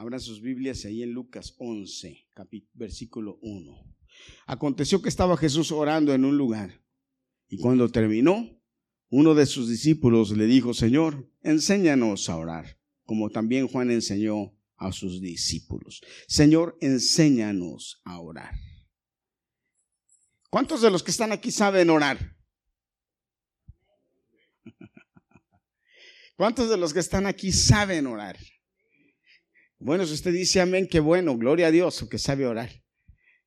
Abran sus Biblias ahí en Lucas 11, versículo 1. Aconteció que estaba Jesús orando en un lugar y cuando terminó, uno de sus discípulos le dijo, Señor, enséñanos a orar, como también Juan enseñó a sus discípulos. Señor, enséñanos a orar. ¿Cuántos de los que están aquí saben orar? ¿Cuántos de los que están aquí saben orar? Bueno, si usted dice amén, qué bueno, gloria a Dios, que sabe orar.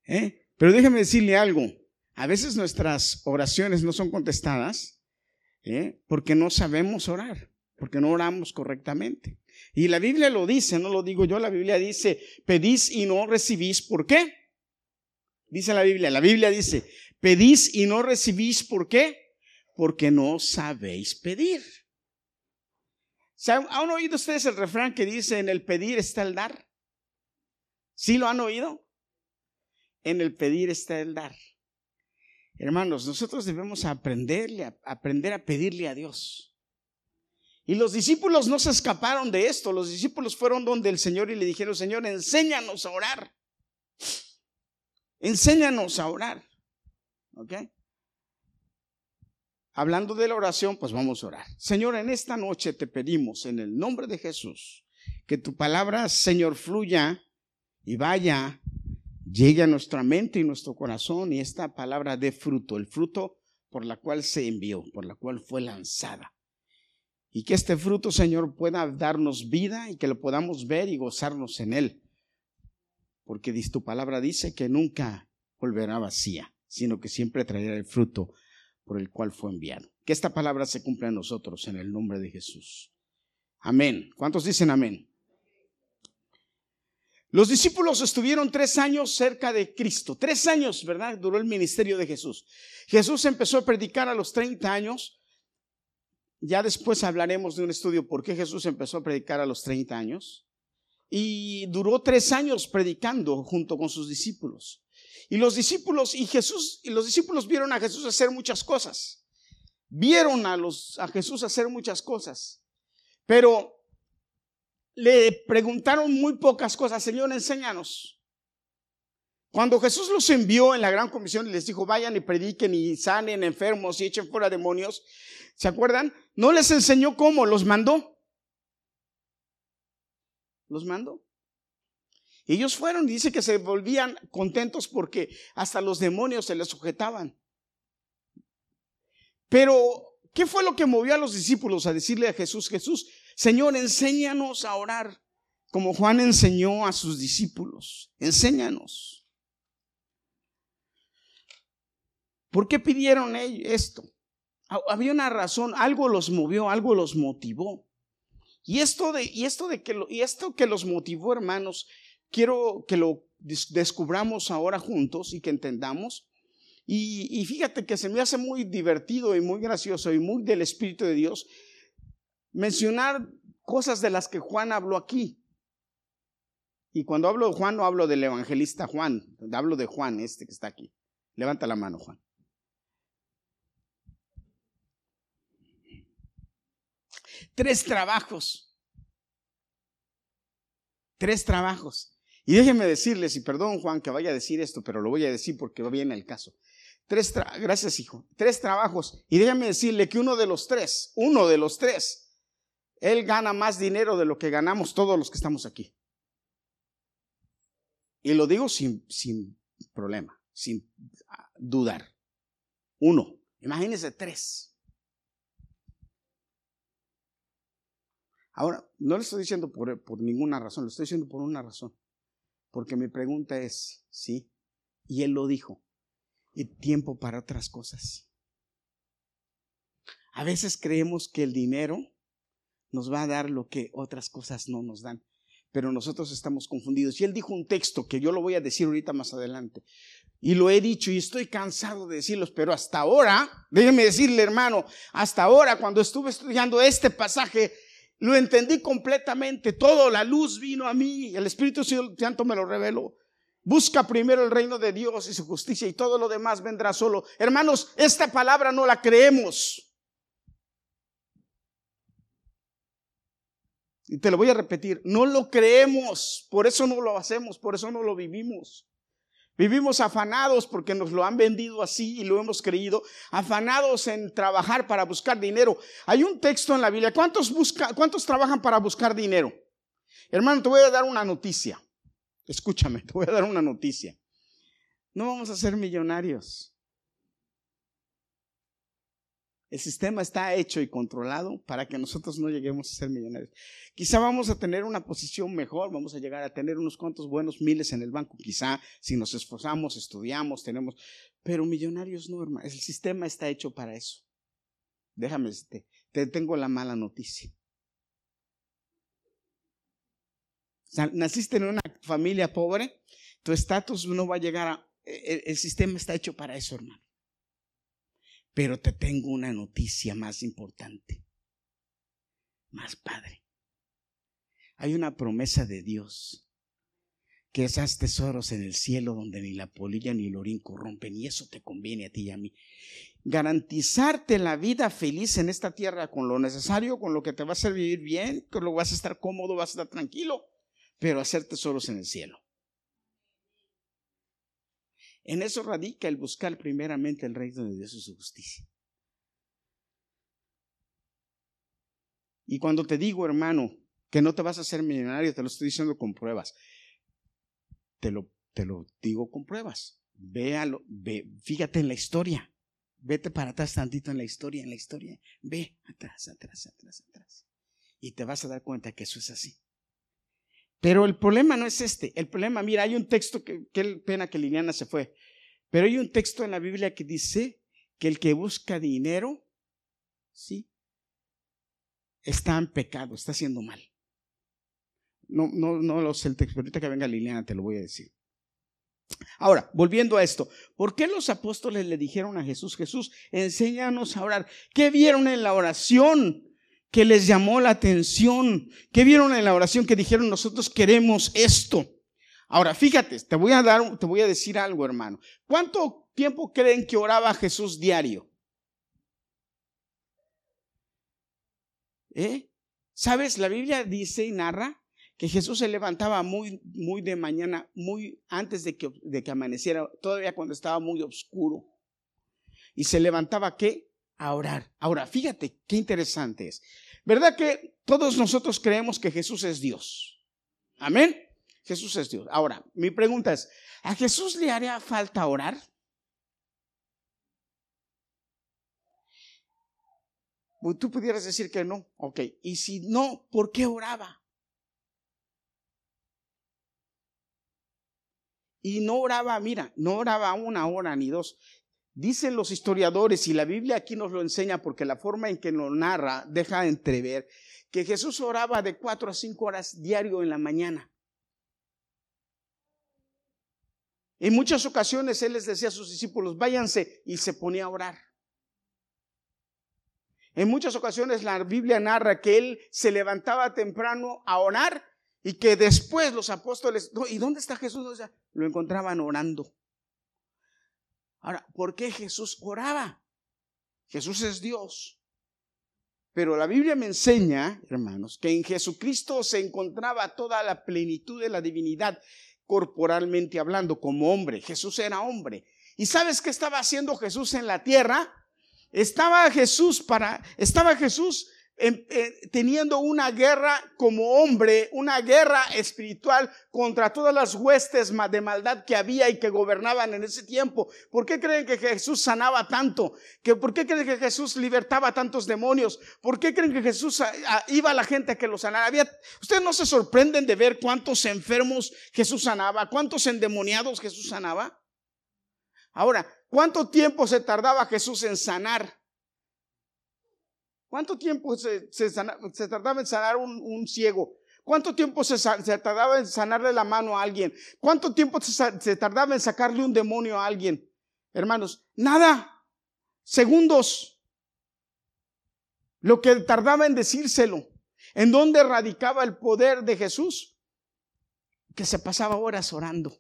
¿Eh? Pero déjeme decirle algo, a veces nuestras oraciones no son contestadas ¿eh? porque no sabemos orar, porque no oramos correctamente. Y la Biblia lo dice, no lo digo yo, la Biblia dice, pedís y no recibís, ¿por qué? Dice la Biblia, la Biblia dice, pedís y no recibís, ¿por qué? Porque no sabéis pedir. ¿Han oído ustedes el refrán que dice, en el pedir está el dar? ¿Sí lo han oído? En el pedir está el dar. Hermanos, nosotros debemos aprenderle, aprender a pedirle a Dios. Y los discípulos no se escaparon de esto. Los discípulos fueron donde el Señor y le dijeron, Señor, enséñanos a orar. Enséñanos a orar. ¿Ok? Hablando de la oración, pues vamos a orar. Señor, en esta noche te pedimos en el nombre de Jesús que tu palabra, Señor, fluya y vaya, llegue a nuestra mente y nuestro corazón y esta palabra dé fruto, el fruto por la cual se envió, por la cual fue lanzada. Y que este fruto, Señor, pueda darnos vida y que lo podamos ver y gozarnos en él. Porque tu palabra dice que nunca volverá vacía, sino que siempre traerá el fruto por el cual fue enviado. Que esta palabra se cumpla en nosotros en el nombre de Jesús. Amén. ¿Cuántos dicen amén? Los discípulos estuvieron tres años cerca de Cristo. Tres años, ¿verdad? Duró el ministerio de Jesús. Jesús empezó a predicar a los 30 años. Ya después hablaremos de un estudio por qué Jesús empezó a predicar a los 30 años. Y duró tres años predicando junto con sus discípulos. Y los discípulos y Jesús y los discípulos vieron a Jesús hacer muchas cosas. Vieron a los a Jesús hacer muchas cosas. Pero le preguntaron muy pocas cosas, "Señor, enséñanos." Cuando Jesús los envió en la gran comisión y les dijo, "Vayan y prediquen y sanen enfermos y echen fuera demonios." ¿Se acuerdan? No les enseñó cómo, los mandó. Los mandó. Ellos fueron, dice que se volvían contentos porque hasta los demonios se les sujetaban. Pero, ¿qué fue lo que movió a los discípulos a decirle a Jesús, Jesús, Señor, enséñanos a orar como Juan enseñó a sus discípulos? Enséñanos. ¿Por qué pidieron esto? Había una razón, algo los movió, algo los motivó. Y esto de, y esto de que, y esto que los motivó, hermanos, quiero que lo descubramos ahora juntos y que entendamos. Y, fíjate que se me hace muy divertido y muy gracioso y muy del Espíritu de Dios mencionar cosas de las que Juan habló aquí. Y cuando hablo de Juan no hablo del evangelista Juan, hablo de Juan, este que está aquí. Levanta la mano, Juan. Tres trabajos. Tres trabajos. Y déjenme decirles, y perdón Juan que vaya a decir esto, pero lo voy a decir porque va bien el caso. Tres gracias hijo, tres trabajos. Y déjenme decirle que uno de los tres, uno de los tres, él gana más dinero de lo que ganamos todos los que estamos aquí. Y lo digo sin, sin problema, sin ah, dudar. Uno, imagínense tres. Ahora, no le estoy diciendo por, por ninguna razón, lo estoy diciendo por una razón. Porque mi pregunta es, ¿sí? Y él lo dijo, y tiempo para otras cosas. A veces creemos que el dinero nos va a dar lo que otras cosas no nos dan, pero nosotros estamos confundidos. Y él dijo un texto que yo lo voy a decir ahorita más adelante. Y lo he dicho y estoy cansado de decirlos, pero hasta ahora, déjeme decirle hermano, hasta ahora cuando estuve estudiando este pasaje, lo entendí completamente, todo, la luz vino a mí, el Espíritu Santo me lo reveló. Busca primero el reino de Dios y su justicia y todo lo demás vendrá solo. Hermanos, esta palabra no la creemos. Y te lo voy a repetir, no lo creemos, por eso no lo hacemos, por eso no lo vivimos. Vivimos afanados porque nos lo han vendido así y lo hemos creído, afanados en trabajar para buscar dinero. Hay un texto en la Biblia, ¿cuántos, cuántos trabajan para buscar dinero? Hermano, te voy a dar una noticia. Escúchame, te voy a dar una noticia. No vamos a ser millonarios. El sistema está hecho y controlado para que nosotros no lleguemos a ser millonarios. Quizá vamos a tener una posición mejor, vamos a llegar a tener unos cuantos buenos miles en el banco, quizá si nos esforzamos, estudiamos, tenemos, pero millonarios no, hermano. El sistema está hecho para eso. Déjame, te, te tengo la mala noticia. naciste en una familia pobre, tu estatus no va a llegar a... el sistema está hecho para eso, hermano. Pero te tengo una noticia más importante, más padre. Hay una promesa de Dios, que esas tesoros en el cielo donde ni la polilla ni el orín corrompen, y eso te conviene a ti y a mí. Garantizarte la vida feliz en esta tierra con lo necesario, con lo que te va a hacer vivir bien, con lo que vas a estar cómodo, vas a estar tranquilo, pero hacer tesoros en el cielo. En eso radica el buscar primeramente el reino de Dios y su justicia. Y cuando te digo, hermano, que no te vas a hacer millonario, te lo estoy diciendo con pruebas. Te lo, te lo digo con pruebas. Véalo, ve, fíjate en la historia. Vete para atrás tantito en la historia, en la historia. Ve atrás, atrás, atrás, atrás. Y te vas a dar cuenta que eso es así. Pero el problema no es este. El problema, mira, hay un texto que, pena que Liliana se fue. Pero hay un texto en la Biblia que dice que el que busca dinero, sí, está en pecado, está haciendo mal. No, no, no lo sé el texto, ahorita que venga Liliana te lo voy a decir. Ahora, volviendo a esto, ¿por qué los apóstoles le dijeron a Jesús, Jesús, enséñanos a orar? ¿Qué vieron en la oración? Que les llamó la atención, que vieron en la oración que dijeron nosotros queremos esto. Ahora, fíjate, te voy a dar, te voy a decir algo, hermano. ¿Cuánto tiempo creen que oraba Jesús diario? ¿Eh? ¿Sabes? La Biblia dice y narra que Jesús se levantaba muy, muy de mañana, muy antes de que, de que amaneciera, todavía cuando estaba muy oscuro. Y se levantaba, ¿qué? Orar. Ahora, fíjate qué interesante es. ¿Verdad que todos nosotros creemos que Jesús es Dios? Amén. Jesús es Dios. Ahora, mi pregunta es, ¿a Jesús le haría falta orar? Pues tú pudieras decir que no. Ok. Y si no, ¿por qué oraba? Y no oraba, mira, no oraba una hora ni dos. Dicen los historiadores, y la Biblia aquí nos lo enseña porque la forma en que lo narra deja entrever que Jesús oraba de cuatro a cinco horas diario en la mañana. En muchas ocasiones Él les decía a sus discípulos, váyanse, y se ponía a orar. En muchas ocasiones la Biblia narra que Él se levantaba temprano a orar y que después los apóstoles, ¿y dónde está Jesús? lo encontraban orando. Ahora, ¿por qué Jesús oraba? Jesús es Dios. Pero la Biblia me enseña, hermanos, que en Jesucristo se encontraba toda la plenitud de la divinidad corporalmente hablando, como hombre. Jesús era hombre. ¿Y sabes qué estaba haciendo Jesús en la tierra? Estaba Jesús para, estaba Jesús eh, teniendo una guerra como hombre, una guerra espiritual contra todas las huestes de maldad que había y que gobernaban en ese tiempo. ¿Por qué creen que Jesús sanaba tanto? ¿Por qué creen que Jesús libertaba tantos demonios? ¿Por qué creen que Jesús iba a la gente que lo sanara? Había, Ustedes no se sorprenden de ver cuántos enfermos Jesús sanaba, cuántos endemoniados Jesús sanaba. Ahora, ¿cuánto tiempo se tardaba Jesús en sanar? ¿Cuánto tiempo se, tardaba en sanar un, ciego? ¿Cuánto tiempo se, tardaba en sanarle la mano a alguien? ¿Cuánto tiempo se, tardaba en sacarle un demonio a alguien? Hermanos, nada. Segundos. Lo que tardaba en decírselo. ¿En dónde radicaba el poder de Jesús? Que se pasaba horas orando.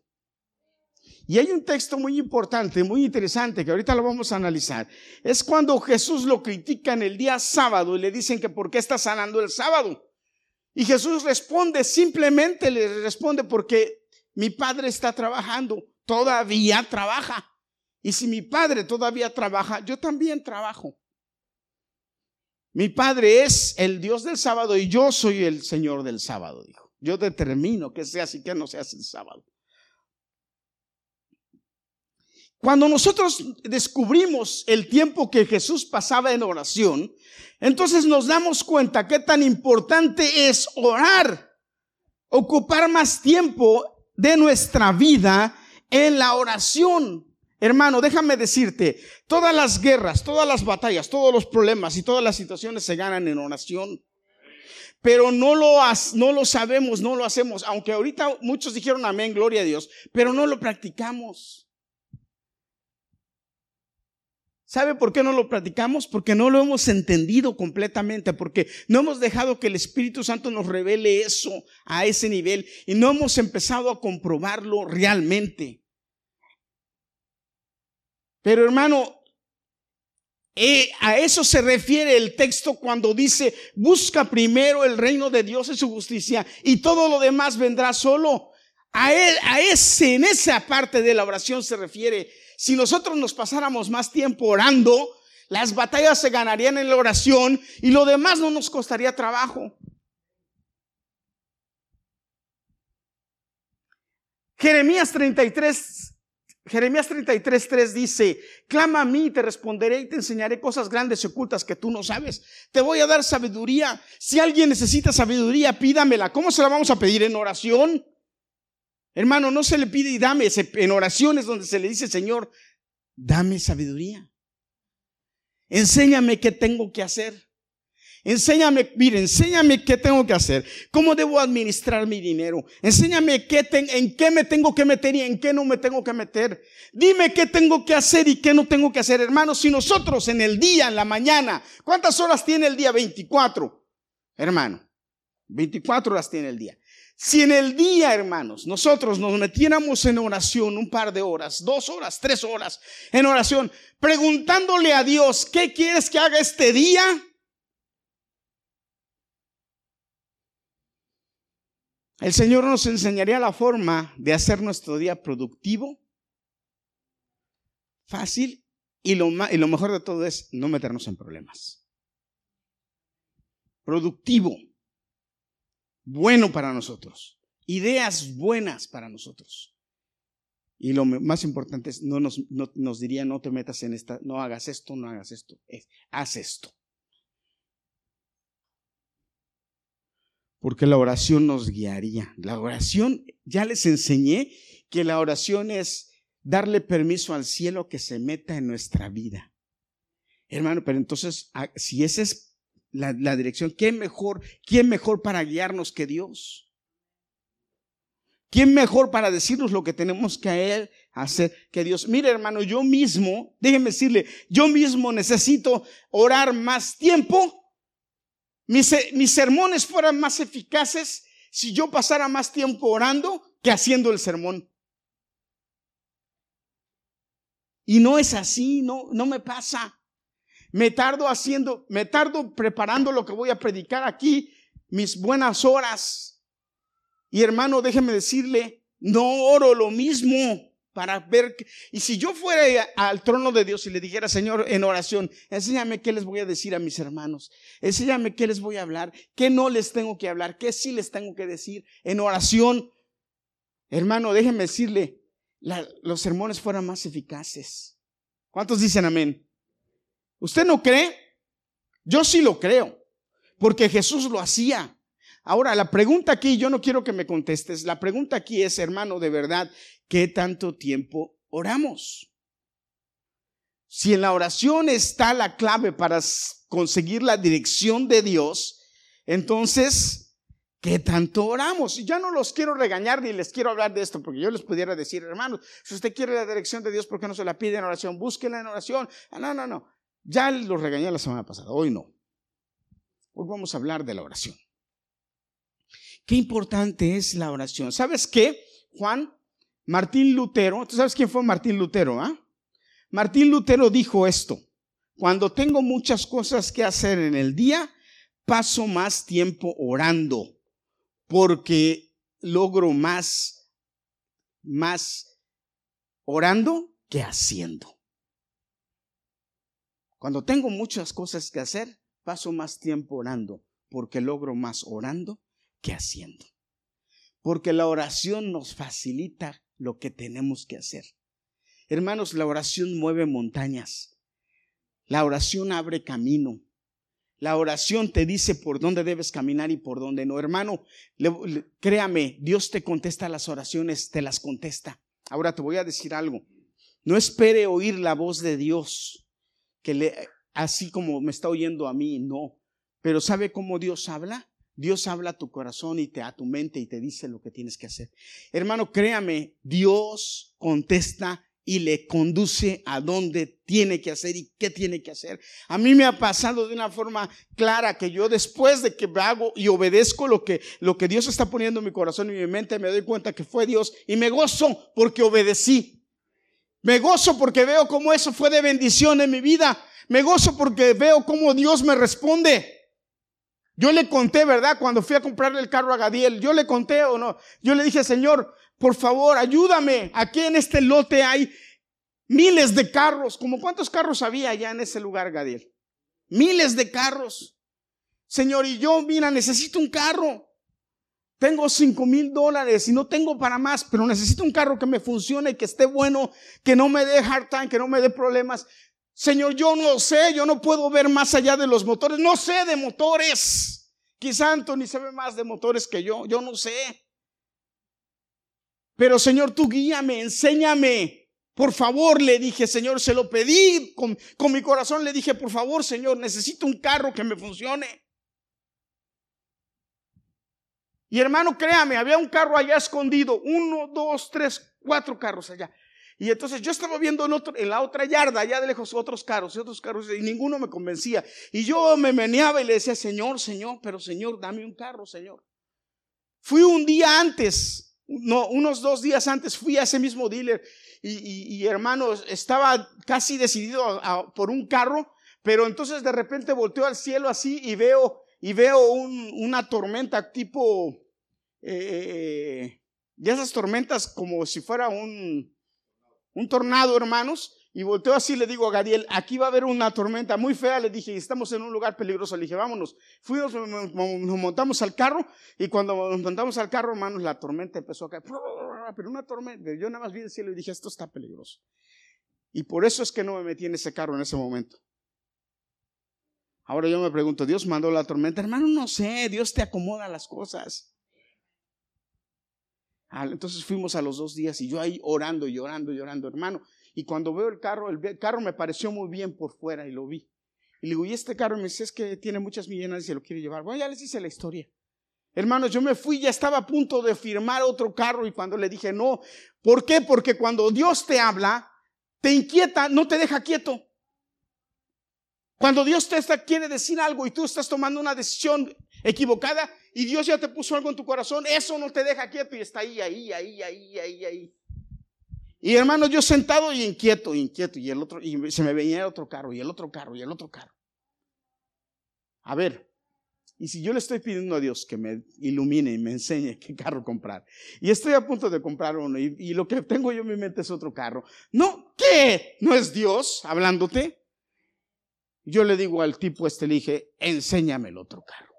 Y hay un texto muy importante, muy interesante, que ahorita lo vamos a analizar. Es cuando Jesús lo critica en el día sábado y le dicen que por qué está sanando el sábado. Y Jesús responde, simplemente le responde porque mi padre está trabajando, todavía trabaja. Y si mi padre todavía trabaja, yo también trabajo. Mi padre es el Dios del sábado y yo soy el Señor del sábado, dijo. Yo determino que sea así, que no sea el sábado. Cuando nosotros descubrimos el tiempo que Jesús pasaba en oración, entonces nos damos cuenta qué tan importante es orar, ocupar más tiempo de nuestra vida en la oración. Hermano, déjame decirte, todas las guerras, todas las batallas, todos los problemas y todas las situaciones se ganan en oración. Pero no lo, no lo sabemos, no lo hacemos. Aunque ahorita muchos dijeron amén, gloria a Dios, pero no lo practicamos. ¿Sabe por qué no lo practicamos? Porque no lo hemos entendido completamente, porque no hemos dejado que el Espíritu Santo nos revele eso a ese nivel y no hemos empezado a comprobarlo realmente. Pero hermano, eh, a eso se refiere el texto cuando dice, busca primero el reino de Dios y su justicia y todo lo demás vendrá solo. A, él, a ese, en esa parte de la oración se refiere si nosotros nos pasáramos más tiempo orando, las batallas se ganarían en la oración y lo demás no nos costaría trabajo. Jeremías 33, Jeremías 33, 3 dice, clama a mí, te responderé y te enseñaré cosas grandes y ocultas que tú no sabes. Te voy a dar sabiduría. Si alguien necesita sabiduría, pídamela. ¿Cómo se la vamos a pedir en oración? Hermano, no se le pide y dame, en oraciones donde se le dice, Señor, dame sabiduría. Enséñame qué tengo que hacer. Enséñame, mire, enséñame qué tengo que hacer. ¿Cómo debo administrar mi dinero? Enséñame qué en qué me tengo que meter y en qué no me tengo que meter. Dime qué tengo que hacer y qué no tengo que hacer. Hermano, si nosotros en el día, en la mañana, ¿cuántas horas tiene el día? 24. Hermano, 24 horas tiene el día. Si en el día, hermanos, nosotros nos metiéramos en oración un par de horas, dos horas, tres horas en oración, preguntándole a Dios, ¿qué quieres que haga este día? El Señor nos enseñaría la forma de hacer nuestro día productivo, fácil y lo, y lo mejor de todo es no meternos en problemas. Productivo bueno para nosotros, ideas buenas para nosotros. Y lo más importante es, no nos, nos diría, no te metas en esta, no hagas esto, no hagas esto, haz esto. Porque la oración nos guiaría. La oración, ya les enseñé que la oración es darle permiso al cielo que se meta en nuestra vida. Hermano, pero entonces, ah, si ese es la, dirección. ¿Quién mejor, ¿Quién mejor para guiarnos que Dios? ¿Quién mejor para decirnos lo que tenemos que hacer que Dios? Mire, hermano, yo mismo, déjeme decirle, yo mismo necesito orar más tiempo. Mis, mis sermones fueran más eficaces si yo pasara más tiempo orando que haciendo el sermón. Y no es así, no, no me pasa me tardo haciendo, me tardo preparando lo que voy a predicar aquí, mis buenas horas. Y hermano, déjeme decirle, no oro lo mismo para ver. y si yo fuera al trono de Dios y le dijera, Señor, en oración, enséñame qué les voy a decir a mis hermanos, enséñame qué les voy a hablar, qué no les tengo que hablar, qué sí les tengo que decir en oración. Hermano, déjeme decirle, los sermones fueran más eficaces. ¿Cuántos dicen amén? ¿Usted no cree? Yo sí lo creo, porque Jesús lo hacía. Ahora, la pregunta aquí, yo no quiero que me contestes, la pregunta aquí es, hermano, de verdad, ¿qué tanto tiempo oramos? Si en la oración está la clave para conseguir la dirección de Dios, entonces, ¿qué tanto oramos? Y ya no los quiero regañar ni les quiero hablar de esto, porque yo les pudiera decir, hermanos, si usted quiere la dirección de Dios, ¿por qué no se la pide en oración? Búsquela en oración. Ah, no, no, no. Ya lo regañé la semana pasada, hoy no. Hoy vamos a hablar de la oración. Qué importante es la oración. ¿Sabes qué, Juan? Martín Lutero, ¿tú sabes quién fue Martín Lutero? Ah? Martín Lutero dijo esto, cuando tengo muchas cosas que hacer en el día, paso más tiempo orando. porque logro más, más orando que haciendo. Cuando tengo muchas cosas que hacer, paso más tiempo orando, porque logro más orando que haciendo. Porque la oración nos facilita lo que tenemos que hacer. Hermanos, la oración mueve montañas. La oración abre camino. La oración te dice por dónde debes caminar y por dónde no. Hermano, créame, Dios te contesta las oraciones, te las contesta. Ahora te voy a decir algo. No espere oír la voz de Dios, que le, así como me está oyendo a mí, no. Pero ¿sabe cómo Dios habla? Dios habla a tu corazón y te, a tu mente y te dice lo que tienes que hacer. Hermano, créame, Dios contesta y le conduce a dónde tiene que hacer y qué tiene que hacer. A mí me ha pasado de una forma clara que yo después de que hago y obedezco lo que, lo que Dios está poniendo en mi corazón y mi mente, me doy cuenta que fue Dios y me gozo porque obedecí. Me gozo porque veo cómo eso fue de bendición en mi vida. Me gozo porque veo cómo Dios me responde. Yo le conté, ¿verdad? Cuando fui a comprarle el carro a Gadiel, yo le conté o no. Yo le dije, Señor, por favor, ayúdame. Aquí en este lote hay miles de carros. ¿Como cuántos carros había allá en ese lugar, Gadiel? Miles de carros. Señor, y yo, mira, necesito un carro. Tengo cinco mil dólares y no tengo para más, pero necesito un carro que me funcione, que esté bueno, que no me dé hard time, que no me dé problemas. Señor, yo no sé, yo no puedo ver más allá de los motores, no sé de motores. Quizá Anthony sabe más de motores que yo, yo no sé. Pero Señor, tú guíame, enséñame. Por favor, le dije, Señor, se lo pedí con, con mi corazón, le dije, por favor, Señor, necesito un carro que me funcione. Y hermano, créame, había un carro allá escondido, uno, dos, tres, cuatro carros allá. Y entonces yo estaba viendo en, la otra yarda, allá de lejos, otros carros y otros carros, y ninguno me convencía. Y yo me meneaba y le decía, Señor, Señor, pero Señor, dame un carro, Señor. Fui un día antes, no, unos dos días antes, fui a ese mismo dealer y, y, hermano, estaba casi decidido por un carro, pero entonces de repente volteo al cielo así y veo, y veo una tormenta tipo, eh, de esas tormentas como si fuera un, un tornado, hermanos, y volteo así, le digo a Gadiel, aquí va a haber una tormenta muy fea, le dije, estamos en un lugar peligroso, le dije, vámonos. Fuimos, nos montamos al carro, y cuando nos montamos al carro, hermanos, la tormenta empezó a caer, pero una tormenta, yo nada más vi el cielo y dije, esto está peligroso. Y por eso es que no me metí en ese carro en ese momento. Ahora yo me pregunto, ¿Dios mandó la tormenta? Hermano, no sé, Dios te acomoda las cosas. Entonces fuimos a los dos días y yo ahí orando y orando y orando, hermano. Y cuando veo el carro, el carro me pareció muy bien por fuera y lo vi. Y le digo, ¿y este carro? Me dice, es que tiene muchas millones y se lo quiere llevar. Bueno, ya les hice la historia. Hermanos, yo me fui, ya estaba a punto de firmar otro carro y cuando le dije no, ¿por qué? Porque cuando Dios te habla, te inquieta, no te deja quieto. Cuando Dios te está, quiere decir algo y tú estás tomando una decisión equivocada y Dios ya te puso algo en tu corazón, eso no te deja quieto y está ahí, ahí, ahí, ahí, ahí, ahí. Y hermanos, yo sentado y inquieto, inquieto, y el otro, y se me venía el otro carro, y el otro carro, y el otro carro. A ver, y si yo le estoy pidiendo a Dios que me ilumine y me enseñe qué carro comprar, y estoy a punto de comprar uno, y, y lo que tengo yo en mi mente es otro carro, ¿no? ¿Qué? ¿No es Dios hablándote? Yo le digo al tipo este, le dije, enséñame el otro carro.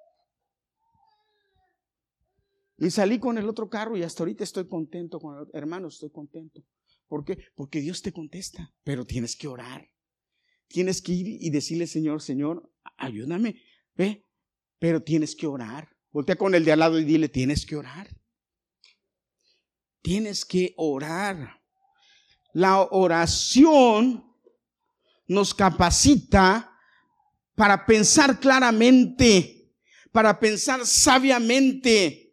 Y salí con el otro carro y hasta ahorita estoy contento con el hermano, estoy contento. ¿Por qué? Porque Dios te contesta, pero tienes que orar. Tienes que ir y decirle, Señor, Señor, ayúdame, ve, pero tienes que orar. Voltea con el de al lado y dile, tienes que orar. Tienes que orar. La oración nos capacita para pensar claramente, para pensar sabiamente,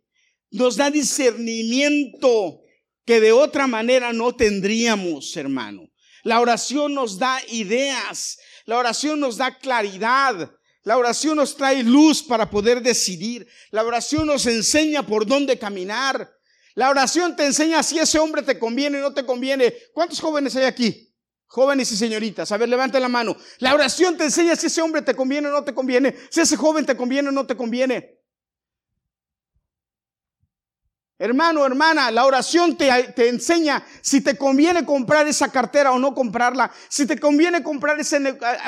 nos da discernimiento que de otra manera no tendríamos, hermano. La oración nos da ideas, la oración nos da claridad, la oración nos trae luz para poder decidir, la oración nos enseña por dónde caminar, la oración te enseña si ese hombre te conviene o no te conviene. ¿Cuántos jóvenes hay aquí? Jóvenes y señoritas, a ver, levante la mano. La oración te enseña si ese hombre te conviene o no te conviene, si ese joven te conviene o no te conviene. Hermano, hermana, la oración te, enseña si te conviene comprar esa cartera o no comprarla, si te conviene comprar ese,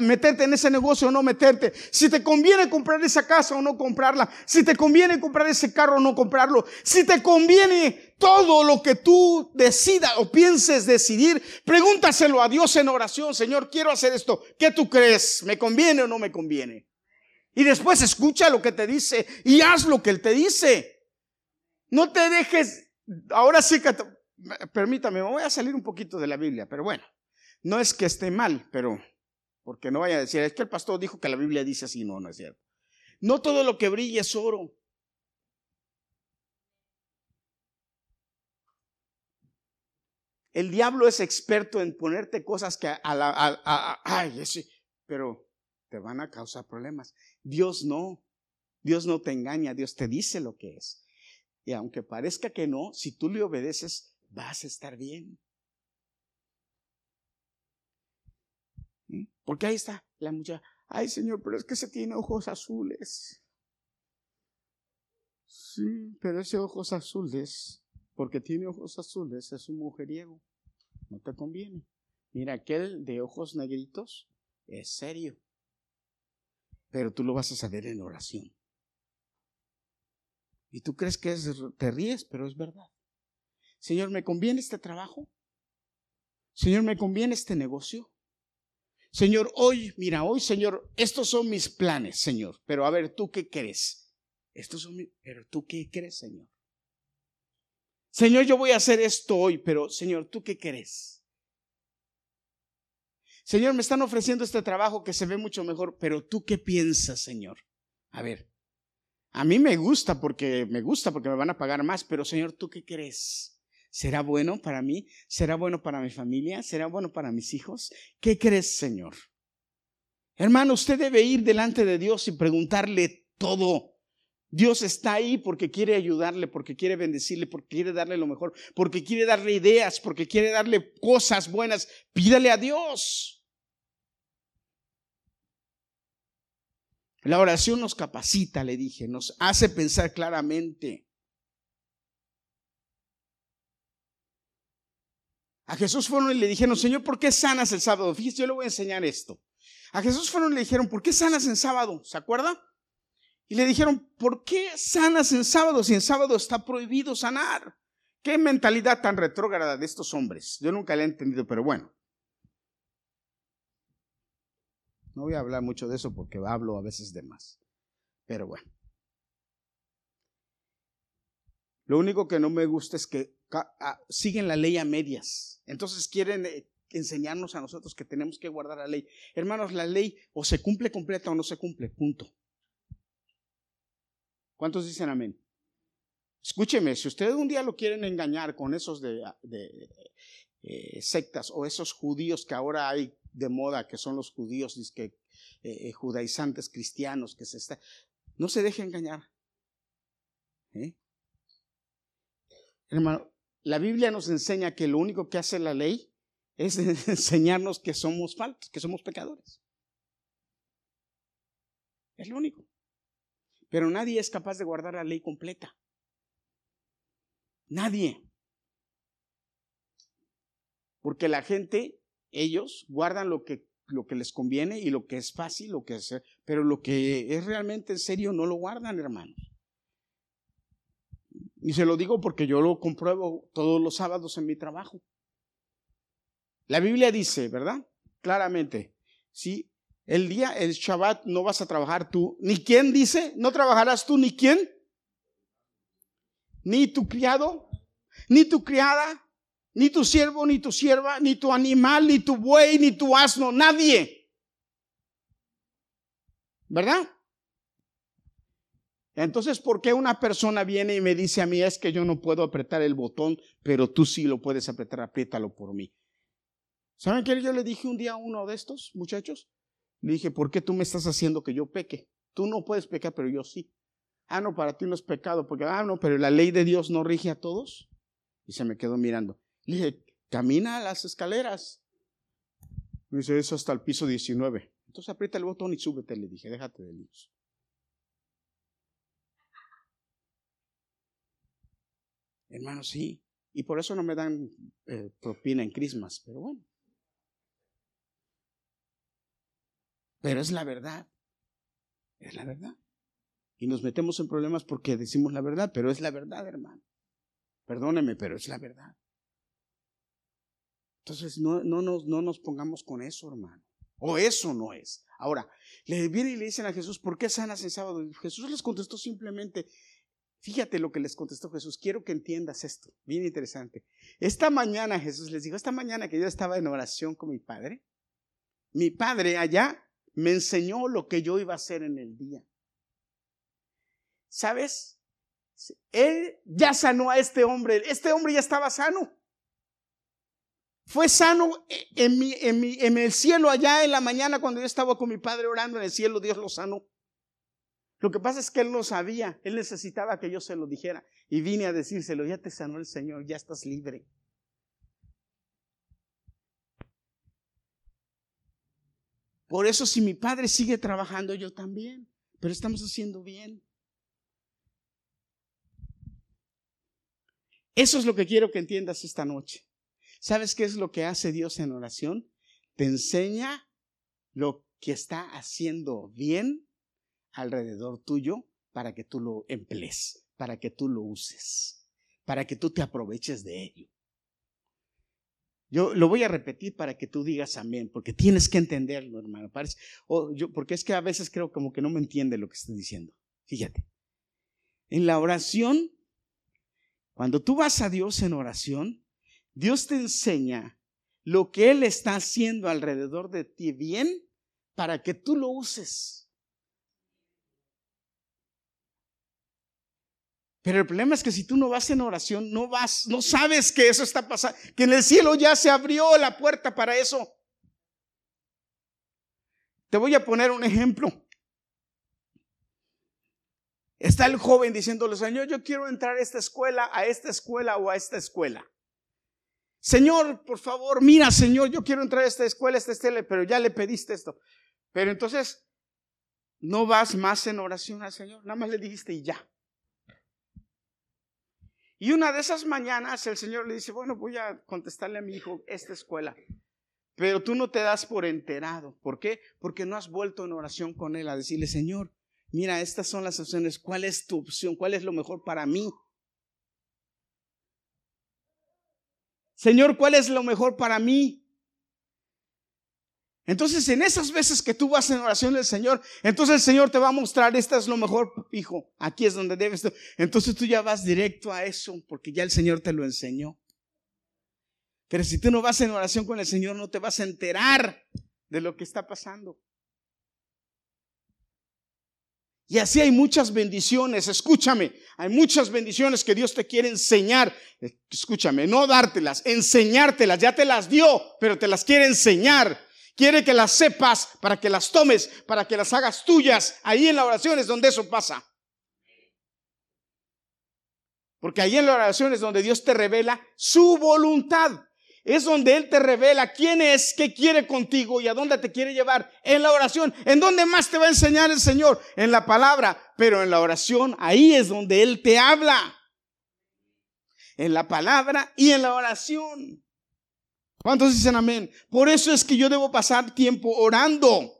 meterte en ese negocio o no meterte, si te conviene comprar esa casa o no comprarla, si te conviene comprar ese carro o no comprarlo, si te conviene todo lo que tú decidas o pienses decidir, pregúntaselo a Dios en oración, Señor, quiero hacer esto, ¿qué tú crees? ¿Me conviene o no me conviene? Y después escucha lo que te dice y haz lo que Él te dice. No te dejes, ahora sí que, permítame, me voy a salir un poquito de la Biblia, pero bueno, no es que esté mal, pero porque no vaya a decir, es que el pastor dijo que la Biblia dice así, no, no es cierto. No todo lo que brilla es oro. El diablo es experto en ponerte cosas que a la, ay, sí, pero te van a causar problemas. Dios no. Dios no te engaña, Dios te dice lo que es. Y aunque parezca que no, si tú le obedeces, vas a estar bien. ¿Mm? Porque ahí está la muchacha. Ay, Señor, pero es que se tiene ojos azules. Sí, pero ese ojos azules, porque tiene ojos azules, es un mujeriego. No te conviene. Mira, aquel de ojos negritos es serio. Pero tú lo vas a saber en oración. Y tú crees que es, te ríes, pero es verdad. Señor, ¿me conviene este trabajo? Señor, ¿me conviene este negocio? Señor, hoy, mira, hoy, Señor, estos son mis planes, Señor. Pero a ver, ¿tú qué crees? Estos son mis, pero ¿tú qué crees, Señor? Señor, yo voy a hacer esto hoy, pero Señor, ¿tú qué crees? Señor, me están ofreciendo este trabajo que se ve mucho mejor, pero ¿tú qué piensas, Señor? A ver, a mí me gusta porque me gusta porque me van a pagar más, pero Señor, ¿tú qué crees? ¿Será bueno para mí? ¿Será bueno para mi familia? ¿Será bueno para mis hijos? ¿Qué crees, Señor? Hermano, usted debe ir delante de Dios y preguntarle todo. Dios está ahí porque quiere ayudarle, porque quiere bendecirle, porque quiere darle lo mejor, porque quiere darle ideas, porque quiere darle cosas buenas. Pídale a Dios. La oración nos capacita, le dije, nos hace pensar claramente. A Jesús fueron y le dijeron, Señor, ¿por qué sanas el sábado? Fíjese, yo le voy a enseñar esto. A Jesús fueron y le dijeron, ¿por qué sanas en sábado? ¿Se acuerda? Y le dijeron, ¿por qué sanas en sábado si en sábado está prohibido sanar? Qué mentalidad tan retrógrada de estos hombres. Yo nunca la he entendido, pero bueno. No voy a hablar mucho de eso porque hablo a veces de más. Pero bueno. Lo único que no me gusta es que ah, siguen la ley a medias. Entonces quieren eh, enseñarnos a nosotros que tenemos que guardar la ley. Hermanos, la ley o se cumple completa o no se cumple. Punto. ¿Cuántos dicen amén? Escúcheme, si ustedes un día lo quieren engañar con esos de, eh, sectas o esos judíos que ahora hay de moda, que son los judíos eh, eh, judaizantes cristianos, que se está, no se deje engañar. ¿eh? Hermano, la Biblia nos enseña que lo único que hace la ley es enseñarnos que somos faltos, que somos pecadores. Es lo único. Pero nadie es capaz de guardar la ley completa. Nadie. Porque la gente ellos guardan lo que, lo que les conviene y lo que es fácil, lo que es, pero lo que es realmente en serio no lo guardan, hermanos. Y se lo digo porque yo lo compruebo todos los sábados en mi trabajo. La Biblia dice, ¿verdad? Claramente, si el día, el Shabbat, no vas a trabajar tú. ¿Ni quién dice? ¿No trabajarás tú ni quién? Ni tu criado, ni tu criada, ni tu siervo, ni tu sierva, ni tu animal, ni tu buey, ni tu asno, nadie. ¿Verdad? Entonces, ¿por qué una persona viene y me dice a mí es que yo no puedo apretar el botón, pero tú sí lo puedes apretar, apriétalo por mí? ¿Saben qué yo le dije un día a uno de estos muchachos? Le dije, ¿por qué tú me estás haciendo que yo peque? Tú no puedes pecar, pero yo sí. Ah, no, para ti no es pecado, porque, ah, no, pero la ley de Dios no rige a todos. Y se me quedó mirando. Le dije, camina a las escaleras. Me dice, eso hasta el piso 19. Entonces aprieta el botón y súbete, le dije, déjate de líos. Hermano, sí. Y por eso no me dan eh, propina en Christmas, pero bueno. Pero es la verdad. Es la verdad. Y nos metemos en problemas porque decimos la verdad, pero es la verdad, hermano. Perdóneme, pero es la verdad. Entonces, no, no, nos, no nos pongamos con eso, hermano. O eso no es. Ahora, le vienen y le dicen a Jesús, ¿por qué sanas en sábado? Jesús les contestó simplemente, fíjate lo que les contestó Jesús, quiero que entiendas esto, bien interesante. Esta mañana Jesús les dijo, esta mañana que yo estaba en oración con mi padre, mi padre allá me enseñó lo que yo iba a hacer en el día. ¿Sabes? Él ya sanó a este hombre, este hombre ya estaba sano. Fue sano en, mi, en, mi, en el cielo allá en la mañana cuando yo estaba con mi padre orando en el cielo, Dios lo sanó. Lo que pasa es que él no sabía, él necesitaba que yo se lo dijera. Y vine a decírselo, ya te sanó el Señor, ya estás libre. Por eso si mi padre sigue trabajando, yo también. Pero estamos haciendo bien. Eso es lo que quiero que entiendas esta noche. ¿Sabes qué es lo que hace Dios en oración? Te enseña lo que está haciendo bien alrededor tuyo para que tú lo emplees, para que tú lo uses, para que tú te aproveches de ello. Yo lo voy a repetir para que tú digas amén, porque tienes que entenderlo, hermano. yo, porque es que a veces creo como que no me entiende lo que estoy diciendo. Fíjate. En la oración, cuando tú vas a Dios en oración, Dios te enseña lo que Él está haciendo alrededor de ti bien para que tú lo uses. Pero el problema es que si tú no vas en oración, no vas, no sabes que eso está pasando, que en el cielo ya se abrió la puerta para eso. Te voy a poner un ejemplo. Está el joven diciéndole, Señor, yo quiero entrar a esta escuela, a esta escuela o a esta escuela. Señor, por favor, mira, Señor, yo quiero entrar a esta escuela, a esta escuela, pero ya le pediste esto. Pero entonces, no vas más en oración al Señor, nada más le dijiste y ya. Y una de esas mañanas el Señor le dice, bueno, voy a contestarle a mi hijo esta escuela. Pero tú no te das por enterado. ¿Por qué? Porque no has vuelto en oración con él a decirle, Señor, mira, estas son las opciones. ¿Cuál es tu opción? ¿Cuál es lo mejor para mí? Señor, ¿cuál es lo mejor para mí? Entonces, en esas veces que tú vas en oración del Señor, entonces el Señor te va a mostrar, esta es lo mejor, hijo, aquí es donde debes. Entonces tú ya vas directo a eso, porque ya el Señor te lo enseñó. Pero si tú no vas en oración con el Señor, no te vas a enterar de lo que está pasando. Y así hay muchas bendiciones, escúchame, hay muchas bendiciones que Dios te quiere enseñar, escúchame, no dártelas, enseñártelas, ya te las dio, pero te las quiere enseñar. Quiere que las sepas para que las tomes, para que las hagas tuyas. Ahí en la oración es donde eso pasa. Porque ahí en la oración es donde Dios te revela su voluntad es donde Él te revela quién es, qué quiere contigo y a dónde te quiere llevar. En la oración, ¿en dónde más te va a enseñar el Señor? En la palabra, pero en la oración, ahí es donde Él te habla. En la palabra y en la oración. ¿Cuántos dicen amén? Por eso es que yo debo pasar tiempo orando.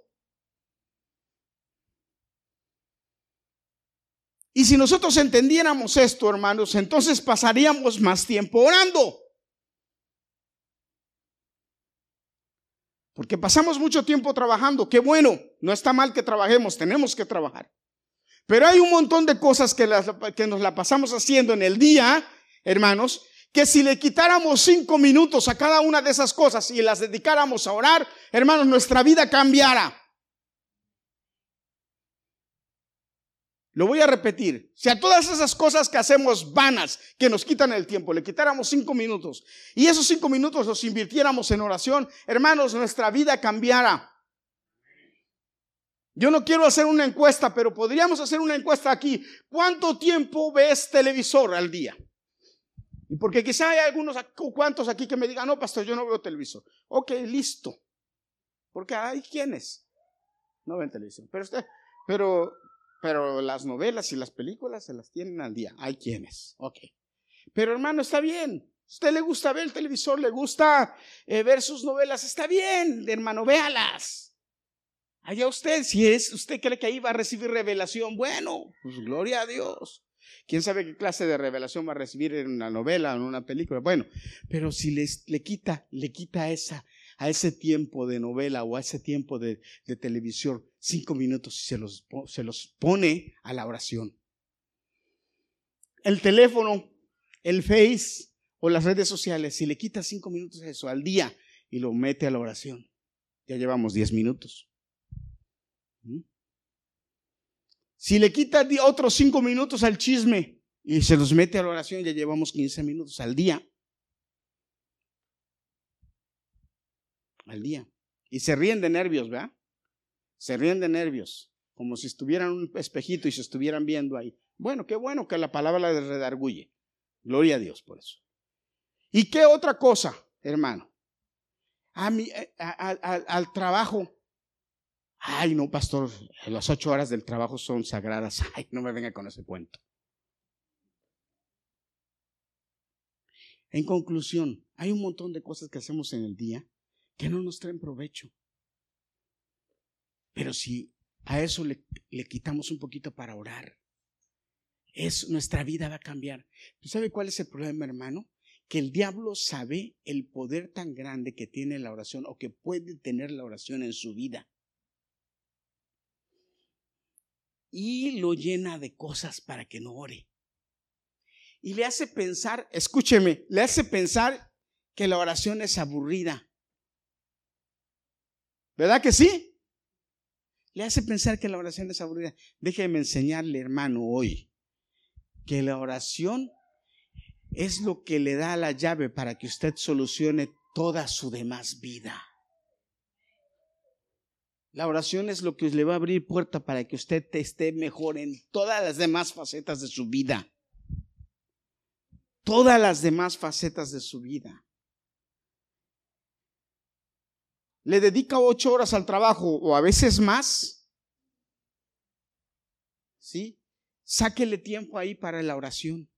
Y si nosotros entendiéramos esto, hermanos, entonces pasaríamos más tiempo orando. Porque pasamos mucho tiempo trabajando. Qué bueno, no está mal que trabajemos, tenemos que trabajar. Pero hay un montón de cosas que, nos la pasamos haciendo en el día, hermanos, que si le quitáramos cinco minutos a cada una de esas cosas y las dedicáramos a orar, hermanos, nuestra vida cambiara. Lo voy a repetir. Si a todas esas cosas que hacemos vanas, que nos quitan el tiempo, le quitáramos cinco minutos y esos cinco minutos los invirtiéramos en oración, hermanos, nuestra vida cambiara. Yo no quiero hacer una encuesta, pero podríamos hacer una encuesta aquí. ¿Cuánto tiempo ves televisor al día? Y porque quizá hay algunos cuantos aquí que me digan, no, pastor, yo no veo televisor. Ok, listo. Porque hay quienes no ven televisión. Pero usted, pero pero las novelas y las películas se las tienen al día. Hay quienes. Ok. Pero hermano, está bien. Usted le gusta ver el televisor, le gusta eh, ver sus novelas, está bien, hermano, véalas. Allá usted, si es, usted cree que ahí va a recibir revelación, bueno, pues gloria a Dios. ¿Quién sabe qué clase de revelación va a recibir en una novela o en una película? Bueno, pero si les, le quita, le quita esa, a ese tiempo de novela o a ese tiempo de, televisión cinco minutos y se los, se los pone a la oración. El teléfono, el Face o las redes sociales, si le quita cinco minutos a eso al día y lo mete a la oración, ya llevamos diez minutos. ¿Mm? Si le quita otros cinco minutos al chisme y se los mete a la oración, ya llevamos 15 minutos al día. Al día. Y se ríen de nervios, ¿verdad? Se ríen de nervios, como si estuvieran en un espejito y se estuvieran viendo ahí. Bueno, qué bueno que la palabra les redarguye. Gloria a Dios por eso. ¿Y qué otra cosa, hermano? A eh, al trabajo Ay, no, pastor, las ocho horas del trabajo son sagradas. Ay, no me venga con ese cuento. En conclusión, hay un montón de cosas que hacemos en el día que no nos traen provecho. Pero si a eso le, quitamos un poquito para orar, es, nuestra vida va a cambiar. ¿Tú sabes cuál es el problema, hermano? Que el diablo sabe el poder tan grande que tiene la oración o que puede tener la oración en su vida. y lo llena de cosas para que no ore. Y le hace pensar, escúcheme, le hace pensar que la oración es aburrida. ¿Verdad que sí? Le hace pensar que la oración es aburrida. Déjeme enseñarle, hermano, hoy, que la oración es lo que le da la llave para que usted solucione toda su demás vida. La oración es lo que le va a abrir puerta para que usted esté mejor en todas las demás facetas de su vida. Todas las demás facetas de su vida. Le dedica ocho horas al trabajo o a veces más. ¿Sí? Sáquele tiempo ahí para la oración.